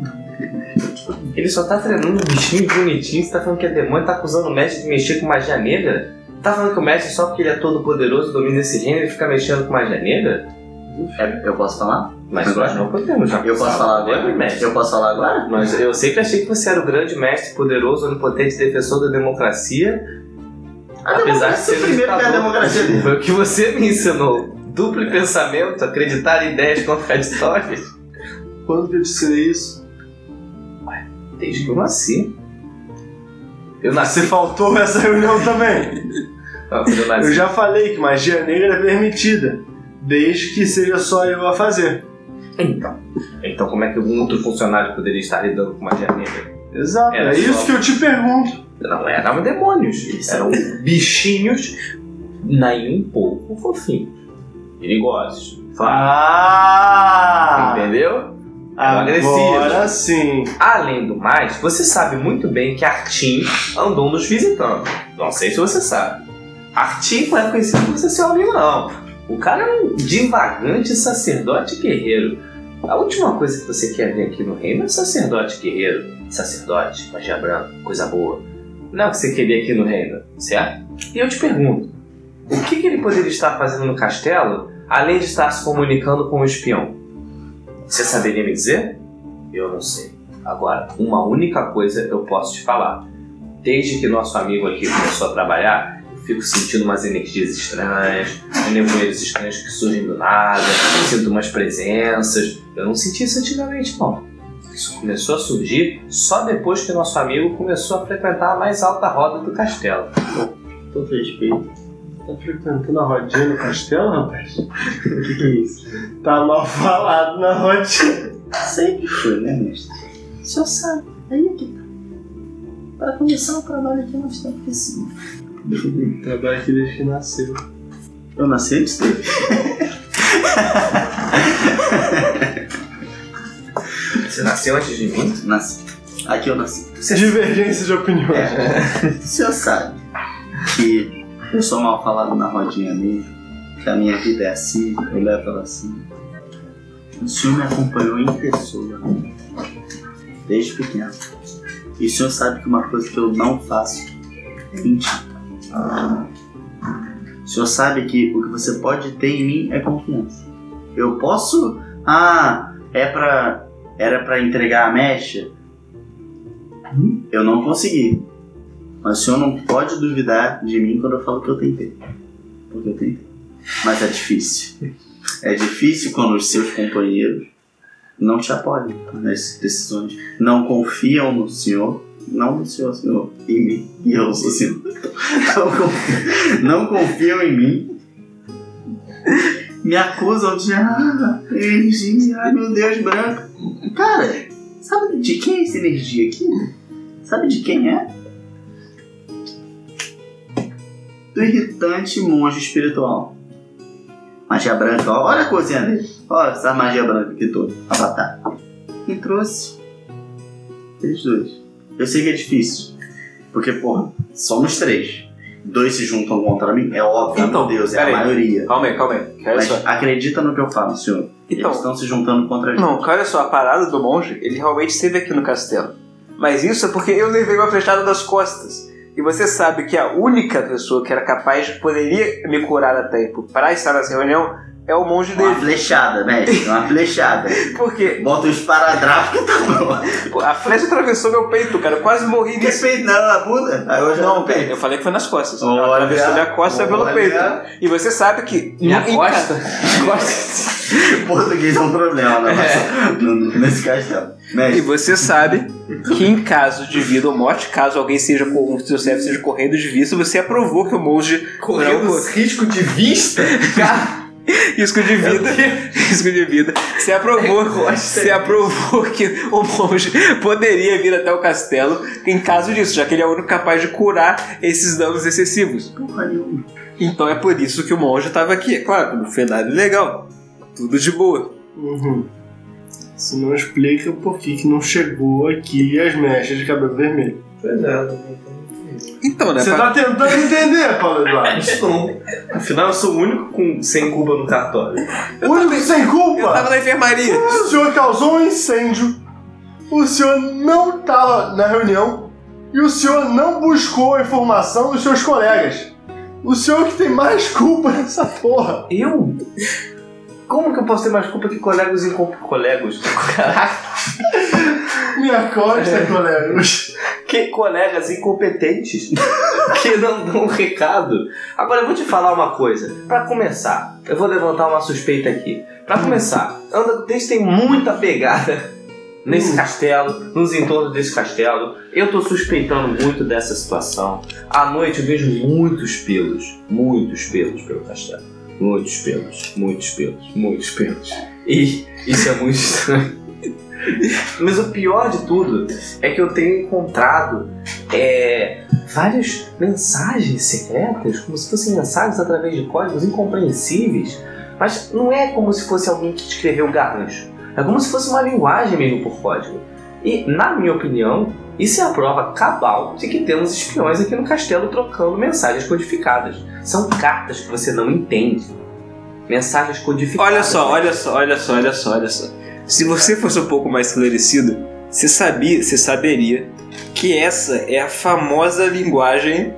Ele só tá treinando bichinhos bonitinhos. Você tá falando que é demônio, tá acusando o mestre de mexer com magia negra? Tá falando que o mestre, só porque ele é todo poderoso, domina esse reino, ele fica mexendo com magia negra? É, eu posso falar? Mas Agora? nós não podemos já. Eu posso falar agora? Mestre? Eu posso falar agora? Mas eu sempre achei que você era o grande mestre, poderoso, onipotente, defensor da democracia. A apesar de democracia ser um primeiro que é a ditador. democracia dele. Foi o que você me ensinou. Duplo pensamento, acreditar em ideias [laughs] contraditórias. Quando que eu disse isso? Desde que eu nasci. Eu nasci. Você faltou essa reunião também. Não, eu nasci. Eu já falei que magia negra é permitida, desde que seja só eu a fazer. Então. Então como é que um outro funcionário poderia estar lidando com magia negra? Exato, Era é só- isso que eu te pergunto. Não eram demônios. Eram bichinhos nem um pouco fofinhos. Perigosos. Ah! Entendeu? Agora sim. Além do mais, você sabe muito bem que Artim andou nos visitando. Não sei se você sabe. Artim não é conhecido por ser seu amigo, não. O cara é um divagante sacerdote guerreiro. A última coisa que você quer ver aqui no reino é sacerdote guerreiro. Sacerdote, magia branca, coisa boa. Não é o que você queria aqui no reino, certo? E eu te pergunto, o que, que ele poderia estar fazendo no castelo, além de estar se comunicando com o espião? Você saberia me dizer? Eu não sei. Agora, uma única coisa eu posso te falar. Desde que nosso amigo aqui começou a trabalhar, eu fico sentindo umas energias estranhas, nevoeiros estranhos que surgem do nada, sinto umas presenças. Eu não senti isso antigamente, não. Isso começou a surgir só depois que nosso amigo começou a frequentar a mais alta roda do castelo. Todo respeito. Tá frequentando a rodinha no castelo, rapaz? O que, que é isso? Tá mal falado na rodinha. Sempre foi, né, mestre? O senhor sabe. Aí é que tá. Para começar o trabalho aqui nós temos que sim. Trabalho aqui desde que nasceu. Eu nasci antes dele. Você nasceu antes de mim? Nasci. Aqui eu nasci. Divergência de opiniões. É. O senhor sabe que eu sou mal falado na rodinha mesmo, que a minha vida é assim, eu levo ela assim. O senhor me acompanhou em pessoa, desde pequeno. E o senhor sabe que uma coisa que eu não faço é mentir. O senhor sabe que o que você pode ter em mim é confiança. Eu posso. Ah, é pra. Era pra entregar a mecha? Eu não consegui. Mas o senhor não pode duvidar de mim quando eu falo que eu tentei. Porque eu tentei. Mas é difícil. É difícil quando os seus companheiros não te apoiam nas decisões. Não confiam no senhor. Não no senhor, senhor. Em mim. E eu sou senhor. Não confiam, não confiam em mim. Me acusam de. Ah, energia. Ai meu Deus, branco. Cara, sabe de quem é essa energia aqui? Sabe de quem é? Do irritante monge espiritual. Magia branca, ó, olha a cozinha dele. Olha essa magia branca aqui toda. Avatar. Quem trouxe? Eles dois. Eu sei que é difícil. Porque, porra, somos três. Dois se juntam contra mim, é óbvio, Então, meu Deus, é a peraí. maioria. Calma aí, calma aí. Mas só. acredita no que eu falo, senhor. Então- Eles estão se juntando contra a gente. Não, olha só, a parada do monge, ele realmente esteve aqui no castelo. Mas isso é porque eu levei uma flechada das costas. E você sabe que a única pessoa que era capaz de poderia me curar a tempo para estar nessa reunião é o monge Uma dele. flechada, mestre, uma flechada. [laughs] Porque Bota o esparadrapo que tá bom. a flecha atravessou meu peito, cara. Eu quase morri Que nisso. peito não, a bunda? Aí já Não, não peito. eu falei que foi nas costas. Ela Olha, atravessou minha costa pelo peito. E você sabe que. Minha em- costa? [laughs] Costa. [laughs] Português é um problema, né? No- Nesse castelo. E Mestre, você sabe que em caso de vida ou morte, caso alguém seja com seu servo seja correndo de vista, você aprovou que o monge Correndo não- risco de vista? Risco de vida, risco de vida. Você aprovou, você aprovou que o monge poderia vir até o castelo em caso disso, já que ele é o único capaz de curar esses danos excessivos. porra nenhuma. Então é por isso que o monge estava aqui. É claro, foi nada legal. Tudo de boa. Uhum. Isso não explica por que, que não chegou aqui as mechas de cabelo vermelho. Pois é, Então, né? Você pra- tá tentando entender, Paulo Eduardo. [laughs] não. Afinal, eu sou o único com, sem culpa no cartório. O único sem Eu culpa. tava na enfermaria. O senhor causou um incêndio. O senhor não estava na reunião. E o senhor não buscou a informação dos seus colegas. O senhor que tem mais culpa nessa porra. Eu? Como que eu posso ter mais culpa que colegas e colegas? Caraca, Minha costa, colegas. que colegas incompetentes que não dão um recado. Agora eu vou te falar uma coisa. Pra começar, eu vou levantar uma suspeita aqui. Pra começar, Anda tem muita pegada nesse Hum. castelo, nos entornos desse castelo. Eu tô suspeitando muito dessa situação. À noite eu vejo muitos pelos, muitos pelos pelo castelo. Muitos pelos, muitos pelos, muitos pelos. E isso é muito estranho. Mas o pior de tudo é que eu tenho encontrado é, várias mensagens secretas, como se fossem mensagens através de códigos incompreensíveis. Mas não é como se fosse alguém que escreveu garrancho. É como se fosse uma linguagem mesmo por código. E, na minha opinião, isso é a prova cabal de que temos espiões aqui no castelo trocando mensagens codificadas. São cartas que você não entende. Mensagens codificadas. Olha só, olha só, olha só, olha só, olha só. Se você fosse um pouco mais esclarecido, você sabia, você saberia que essa é a famosa linguagem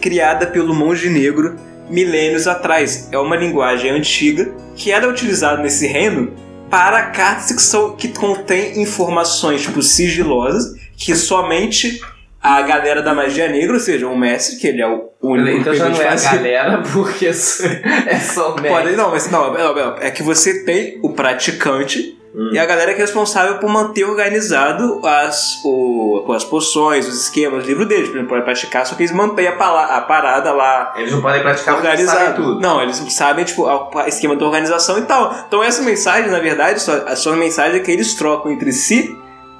criada pelo monge negro milênios atrás. É uma linguagem antiga que era utilizada nesse reino para cartas que, são, que contém informações tipo sigilosas que somente a galera da magia negra, ou seja, o mestre, que ele é o único Então que já não é a galera, [laughs] porque é só o Pode, mestre. não, mas não, não, é que você tem o praticante Hum. e a galera que é responsável por manter organizado as, o, as poções, os esquemas, o livro deles, por exemplo, para praticar, só que eles mantêm a, pala- a parada lá Eles não podem praticar porque sabem tudo. Não, eles sabem, tipo, o esquema da organização e tal. Então essa mensagem, na verdade, só, a sua mensagem é que eles trocam entre si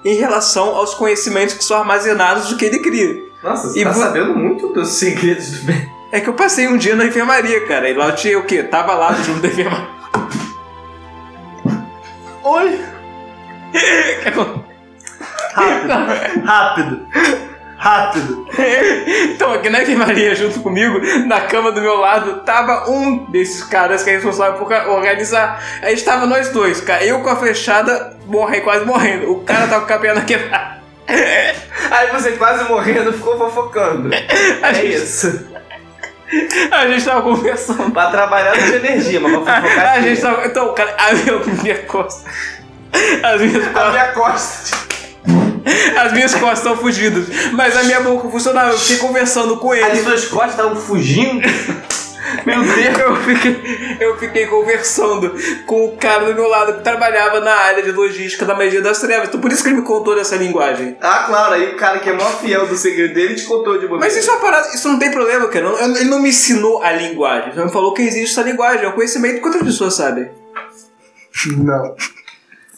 em relação aos conhecimentos que são armazenados do que ele cria. Nossa, você E tá vo- sabendo muito dos segredos do bem. É que eu passei um dia na enfermaria, cara, e lá eu tinha o quê? Tava lá junto da enfermaria. Oi. [laughs] Rápido. [laughs] Rápido. Rápido. Então, aqui na enfermaria, junto comigo, na cama do meu lado, tava um desses caras que é responsável por organizar. Aí estava nós dois, cara. Eu com a flechada, morrendo, quase morrendo. O cara tava com a perna quebrada. [laughs] Aí você quase morrendo ficou fofocando. [laughs] A É gente, isso. [laughs] a gente tava conversando. Pra trabalhar de energia, mas pra fofocar A aqui. gente tava. Então, cara, a minha, minha costa. As minhas A costas. minha costa. [laughs] As minhas costas estão fugidas. Mas a minha boca funcionava. Eu fiquei conversando com ele. As suas costas estavam fugindo. [laughs] Meu Deus, eu fiquei, eu fiquei conversando com o cara do meu lado que trabalhava na área de logística da magia das trevas. Então por isso que ele me contou dessa linguagem. Ah, claro, aí o cara que é maior fiel do segredo dele te contou de uma Mas isso é uma parada, isso não tem problema, cara. Não- Ele não me ensinou a linguagem. Ele só me falou que existe essa linguagem. É um conhecimento que outras pessoas sabem. Não.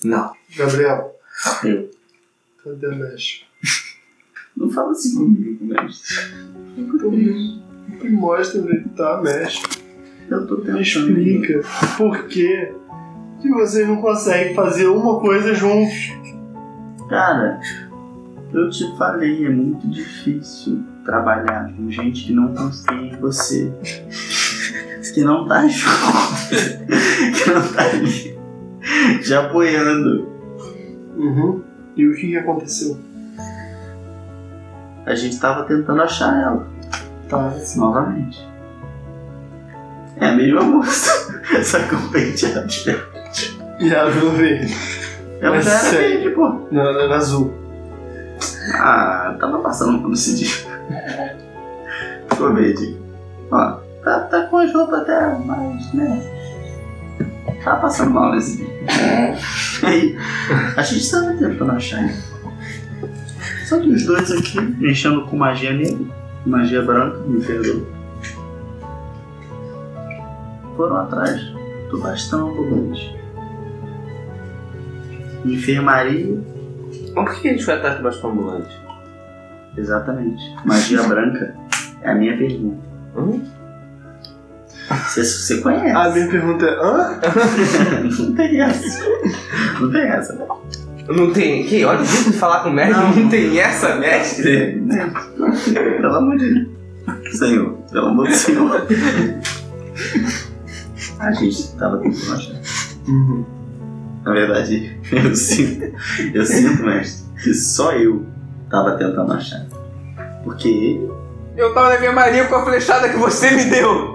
Não. Gabriel. Eu. Cadê a mecha? Não fala assim comigo, mestre. Me mostra onde que tá mecha. Eu tô tentando. Me explica por que que vocês não conseguem fazer uma coisa juntos. Cara, eu te falei, é muito difícil trabalhar com gente que não confia em você. Que não tá [laughs] junto. que não tá ali. Te apoiando. Uhum. E o que, aconteceu? A gente tava tentando achar ela. Tá. Novamente. É a mesma moça. [laughs] Só que diferente. E ela virou verde. Ela Mas já era sério? verde, pô. Não, ela era azul. Ah, tava passando por esse dia. Ficou verde. Ó, tá, tá com as roupas até, mas, né? Tava passando mal nesse dia. Aí, a gente tava tentando achar ele. Só que os dois aqui, mexendo com magia negra, magia branca, me perdoa. Foram atrás do bastão ambulante. Enfermaria Mas por que a gente foi atrás do bastão ambulante? Exatamente. Magia branca é a minha pergunta. Hum? Você, você conhece? A minha pergunta é: hã? [laughs] não tem essa. Não tem essa. Não tem. Que? Olha o jeito de falar com o mestre, não, tem essa, mestre? Pelo amor de Deus. Senhor, pelo amor do Senhor. A gente tava tentando achar. Uhum. Na verdade, eu sinto, eu sinto, mestre, que só eu tava tentando achar. Porque ele, Eu tava na minha marinha com a flechada que você me deu.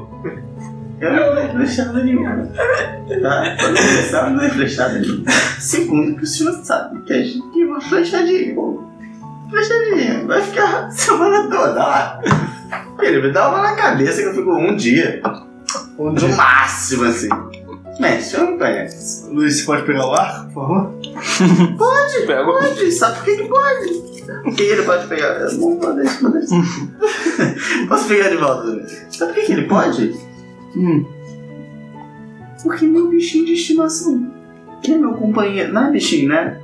Eu não dei flechada nenhuma. Tá? Quando eu começar, não dei flechada nenhuma. Segundo, que o senhor sabe que a gente tem uma flechadinha. pô. Flechadinha, vai ficar a semana toda lá. Ele me dá uma na cabeça que eu fico um dia. Um No dia. máximo, assim. Mestre, o senhor não conhece. Luiz, você pode pegar o arco, por favor? Pego. Pode, sabe por que que pode? Porque ele pode pegar. Eu não vou deixar, vou deixar. Posso pegar de volta? Sabe por que que ele pode? Hum. Porque meu bichinho de estimação. Que é meu companheiro. Não é bichinho, né?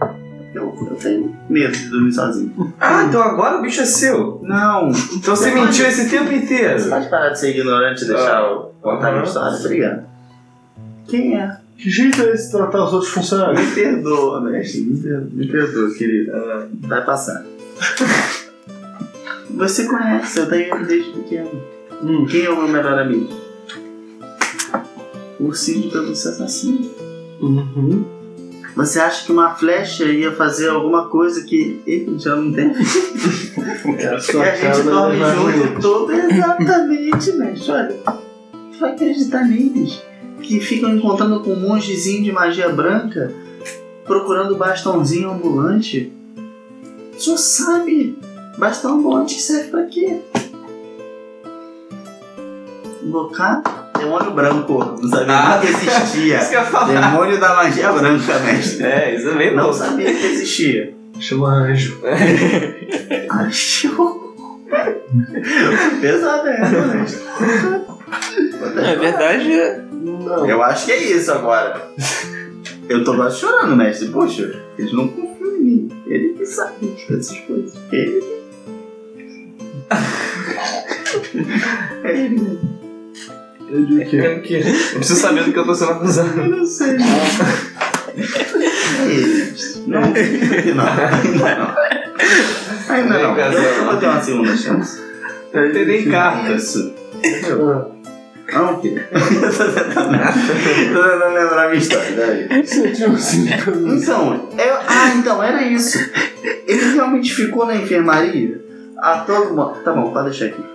Eu, eu tenho medo de dormir sozinho. Ah, então agora o bicho é seu. Não. Então você mentiu esse tempo Você inteiro. pode parar de ser ignorante e deixar eu contar a minha história? Obrigado. Quem é? Que jeito é esse de tratar os outros funcionários? Me perdoa, mestre. Me perdoa, me perdoa querido. Vai passar. Você conhece, eu tenho ele desde pequeno. Hum. Quem é o meu melhor amigo? Ursinho de pelúcia assassino. Uhum. Você acha que uma flecha ia fazer alguma coisa que ele já não tem? É a E gente dorme junto todo. Exatamente, mestre. Olha, vai acreditar neles. Que ficam encontrando com um mongezinho de magia branca, procurando bastãozinho ambulante. O senhor sabe, bastão ambulante serve pra quê? Invocar demônio branco. Não sabia Ah, nem que existia. [laughs] Isso que eu ia falar. Demônio da magia branca, mestre. É, isso é bem Não sabia que existia. Chama anjo. [laughs] Achou. Pesado é, né, mestre? É verdade. Não. Eu acho que é isso agora. Eu tô quase chorando, mestre. Poxa, eles não confiam em mim. Ele que sabe dessas coisas. Ele. É ele mesmo. Eu digo que É que eu preciso saber do que eu tô sendo acusado. Eu não sei. É. Não, não, ainda não. Ainda não. Eu, eu vou ter uma segunda chance. Tem nem carta. Isso. Não, filho. [laughs] Eu tô tentando lembrar a minha história. Você tinha um pelúcia. Então, eu, ah, então era isso. Ele realmente ficou na enfermaria a todo momento. Tá bom, pode deixar aqui.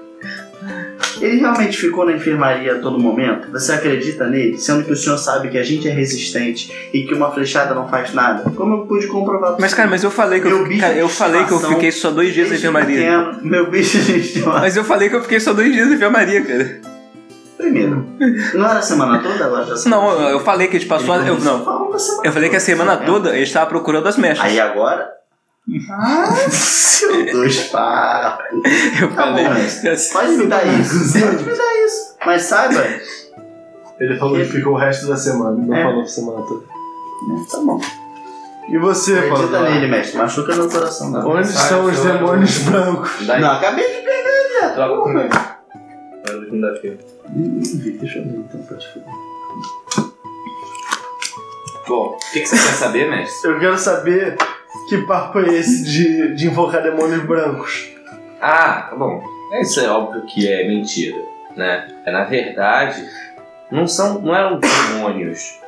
Ele realmente ficou na enfermaria a todo momento? Você acredita nele? Sendo que o senhor sabe que a gente é resistente e que uma flechada não faz nada? Como eu pude comprovar? Mas, cara, mas eu falei que Meu eu, bicho cara, eu falei que eu fiquei só dois dias na enfermaria. pequeno, meu bicho de estimação. Mas eu falei que eu fiquei só dois dias na enfermaria, cara. Primeiro, não era a semana toda? Agora já Não, eu, falei que a gente passou. a- Eu, não, eu falei que a semana né? toda a gente tava procurando as mechas. Aí agora. Ah, seu dois papos. Eu Tá falei. bom, mas Pode me dar isso. [laughs] Pode me dar isso. Mas saiba. né, Ele falou que ficou o resto da semana, não É. falou a semana toda. Tá bom. E você, Acredita Paulo? nele, mestre. Machuca meu coração, não. Onde Sai, estão os demônios brancos? Daí, Não, acabei de pegar, viado. troca Porra. comigo. É quinta-feira. Hum, Deixa eu ver então, pode ficar. Bom, o que, que você quer saber, mestre? Eu quero saber que papo é esse de, de invocar demônios brancos. Ah, tá bom. Isso é óbvio que é mentira, né? É, na verdade, não são, não eram demônios.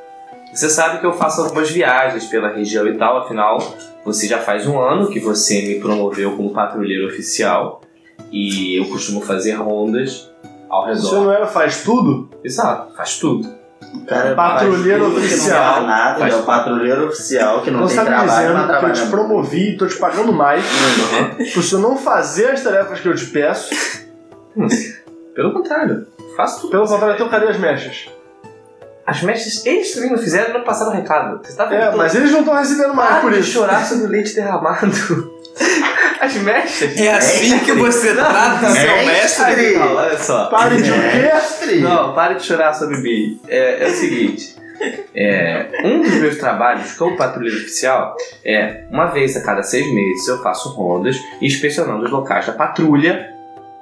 Você sabe que eu faço algumas viagens pela região e tal, afinal, você já faz um ano que você me promoveu como patrulheiro oficial e eu costumo fazer rondas ao Você redor. não era faz tudo? Exato, faz tudo. Cara Patrulheiro tudo que oficial. Não nada, Faz é o patrulheiro oficial que não Então tem você tá me trabalho, dizendo que eu te promovi e tô te pagando mais pro senhor não fazer as tarefas que eu te peço. Pelo contrário, faço tudo. Pelo contrário, então cadê as mechas? As mestres, eles também não fizeram e não passaram o recado. Você tá vendo? É, mas eles não estão recebendo mais Para por de isso. chorar sobre o leite derramado. As mechas. É assim que você trata seu Mestre! mestre? Não, olha só. Pare de o quê? Mestre! Não, pare de chorar sobre mim. É, é o seguinte. é, um dos meus trabalhos como patrulheiro oficial é, uma vez a cada seis meses, eu faço rondas inspecionando os locais da patrulha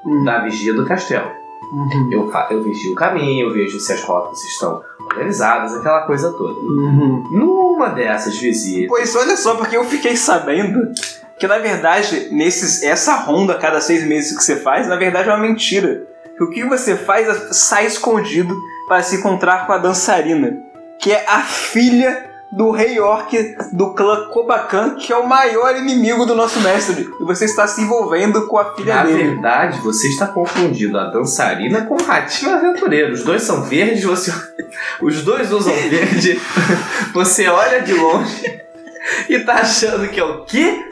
Hum. da vigia do castelo. Uhum. Eu, eu vigio o caminho, eu vejo se as rotas estão organizadas, aquela coisa toda. Uhum. No Uma dessas visitas. Pois olha só, porque eu fiquei sabendo que na verdade, nesses, essa ronda a cada seis meses que você faz, na verdade é uma mentira. Que o que você faz é sai escondido para se encontrar com a dançarina, que é a filha do rei orc do clã Kobakan, que é o maior inimigo do nosso mestre. E você está se envolvendo com a filha Na dele. verdade, você está confundindo a dançarina com o ratinho aventureiro. Os dois são verdes, você... os dois usam verde. [laughs] Você olha de longe [laughs] e tá achando que é o quê?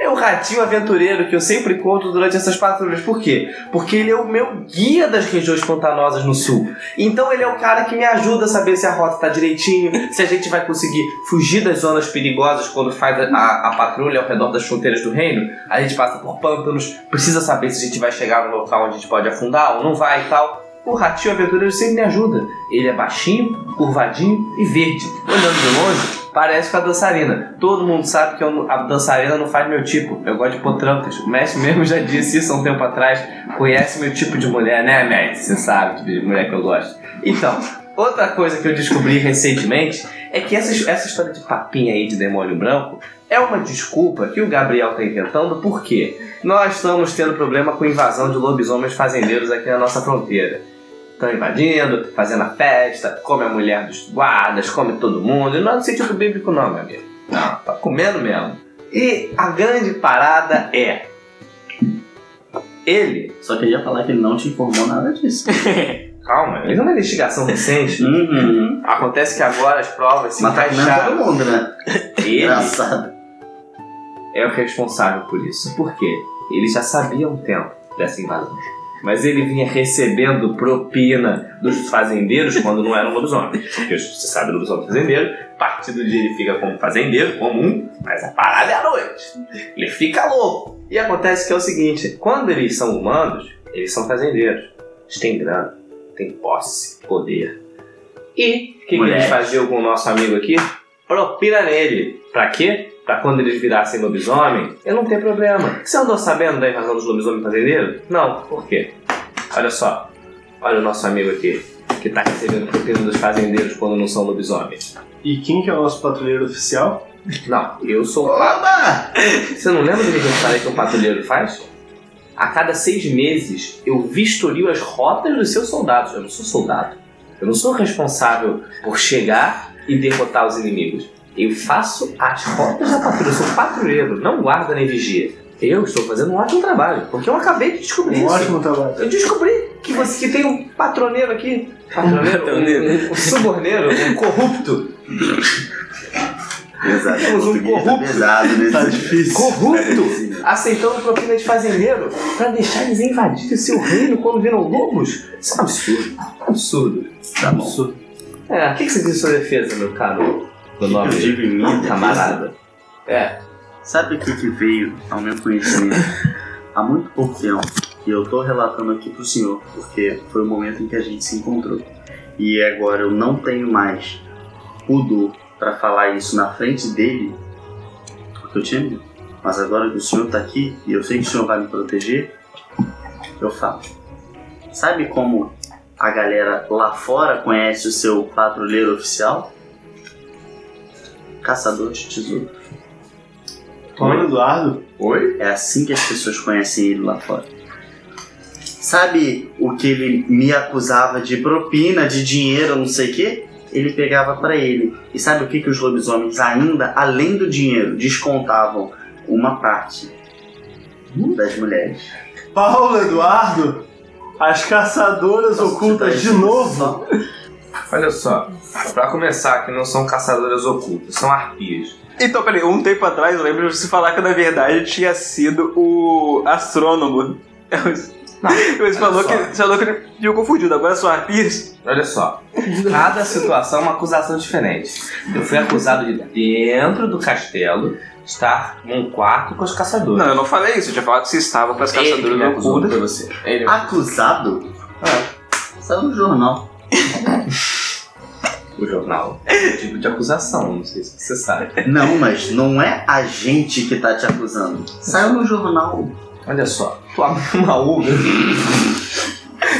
É o ratinho aventureiro que eu sempre conto durante essas patrulhas. Por quê? Porque ele é o meu guia das regiões pantanosas no sul. Então ele é o cara que me ajuda a saber se a rota tá direitinho, se a gente vai conseguir fugir das zonas perigosas quando faz a, a- a patrulha ao redor das fronteiras do reino. A gente passa por pântanos, precisa saber se a gente vai chegar no local onde a gente pode afundar ou não vai e tal. O ratinho aventureiro sempre me ajuda. Ele é baixinho, curvadinho e verde. Olhando de longe, parece com a dançarina. Todo mundo sabe que eu- a dançarina não faz meu tipo. Eu gosto de potrancas. O mestre mesmo já disse isso há um tempo atrás. Conhece meu tipo de mulher, né, mestre? Você sabe de mulher que eu gosto. Então, outra coisa que eu descobri recentemente é que essa, essa história de papinha aí de demônio branco é uma desculpa que o Gabriel tá inventando porque nós estamos tendo problema com invasão de lobisomens fazendeiros aqui na nossa fronteira. Estão invadindo, fazendo a festa, come a mulher dos guardas, come todo mundo. Não é no sentido bíblico, não, meu amigo. Não, tá comendo mesmo. E a grande parada é. Ele. Só queria falar que ele não te informou nada disso. [laughs] Calma, ele é uma investigação recente. uhum. Acontece que agora as provas se Mas tá encaixaram. todo mundo, né? [laughs] Ele Engraçado. é o responsável por isso. Por quê? Ele já sabia há um tempo dessa invasão. Mas ele vinha recebendo propina dos fazendeiros quando não eram lobisomens. Porque você sabe, lobisomem fazendeiro, a partir do dia ele fica como fazendeiro, comum, mas a parada é à noite. Ele fica louco. E acontece que é o seguinte: quando eles são humanos, eles são fazendeiros. Eles têm grana, têm posse, poder. E o que, que eles faziam com o nosso amigo aqui? Propina nele. Pra quê? Pra quando eles virassem lobisomem, eu não tenho problema. Você andou sabendo da invasão dos lobisomens fazendeiros? Não. Por quê? Olha só. Olha o nosso amigo aqui, que tá recebendo propina dos fazendeiros quando não são lobisomens. E quem que é o nosso patrulheiro oficial? Não, eu sou Oba! Você não lembra do que eu falei que um patrulheiro faz? A cada seis meses eu vistorio as rotas dos seus soldados. Eu não sou soldado. Eu não sou responsável por chegar e derrotar os inimigos. Eu faço as rotas da patrulha. Eu sou patrulheiro, não guarda nem vigia. Eu estou fazendo um ótimo trabalho, porque eu acabei de descobrir Um isso. ótimo trabalho. Eu descobri que você que tem um patroneiro aqui. Patroneiro, [laughs] um, um, um suborneiro, um corrupto. Pesado. Temos um tá corrupto. pesado nesse. Tá difícil. Corrupto! aceitando propina de fazendeiro pra deixar eles invadirem seu reino quando viram lobos? Isso é um absurdo. É um absurdo. Tá bom. É, o que, que você diz em sua defesa, meu caro? Do Eu nome digo em minha camarada. É. Sabe o que, que veio ao meu conhecimento há muito pouco tempo? E eu tô relatando aqui pro senhor, porque foi o momento em que a gente se encontrou. E agora eu não tenho mais pudor pra falar isso na frente dele, porque eu tinha medo. Mas agora que o senhor tá aqui e eu sei que o senhor vai me proteger, eu falo. Sabe como a galera lá fora conhece o seu patrulheiro oficial? Caçador de tesouro. Mano Eduardo, Oi? É assim que as pessoas conhecem ele lá fora. Sabe o que ele me acusava de propina, de dinheiro, não sei o quê? Ele pegava pra ele. E sabe o que, que os lobisomens, ainda além do dinheiro, descontavam uma parte das mulheres? Paulo Eduardo, as caçadoras ocultas de novo. Olha só. Pra começar, que não são caçadoras ocultas, são arpias. Então, peraí, um tempo atrás eu lembro de você falar que na verdade tinha sido o astrônomo. [laughs] Você falou, só. que, você falou que ele tinha confundido, agora são arpias. Olha só, cada situação é uma acusação diferente. Eu fui acusado de dentro do castelo estar num quarto com os caçadores. Não, eu não falei isso, eu tinha falado que você estava com as Ele que caçadoras me acusou ocultas. você. Ele Acusado? É. Saiu no jornal. O jornal. É um tipo de acusação, não sei se você sabe. Não, mas não é a gente que tá te acusando. Saiu no jornal. Olha só, tu abre uma uva.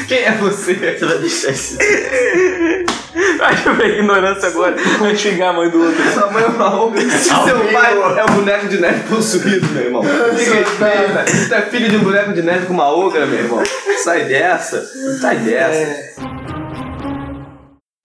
Quem é você? Você vai deixar esse. [laughs] Acho que eu peguei ignorância agora. Vai xingar a mãe do outro. Sua mãe é uma ogra. Seu pai é um boneco de neve possuído, meu irmão. Que respeita. Tu é filho de um boneco de neve com uma ogra, meu irmão. Sai dessa. Sai dessa.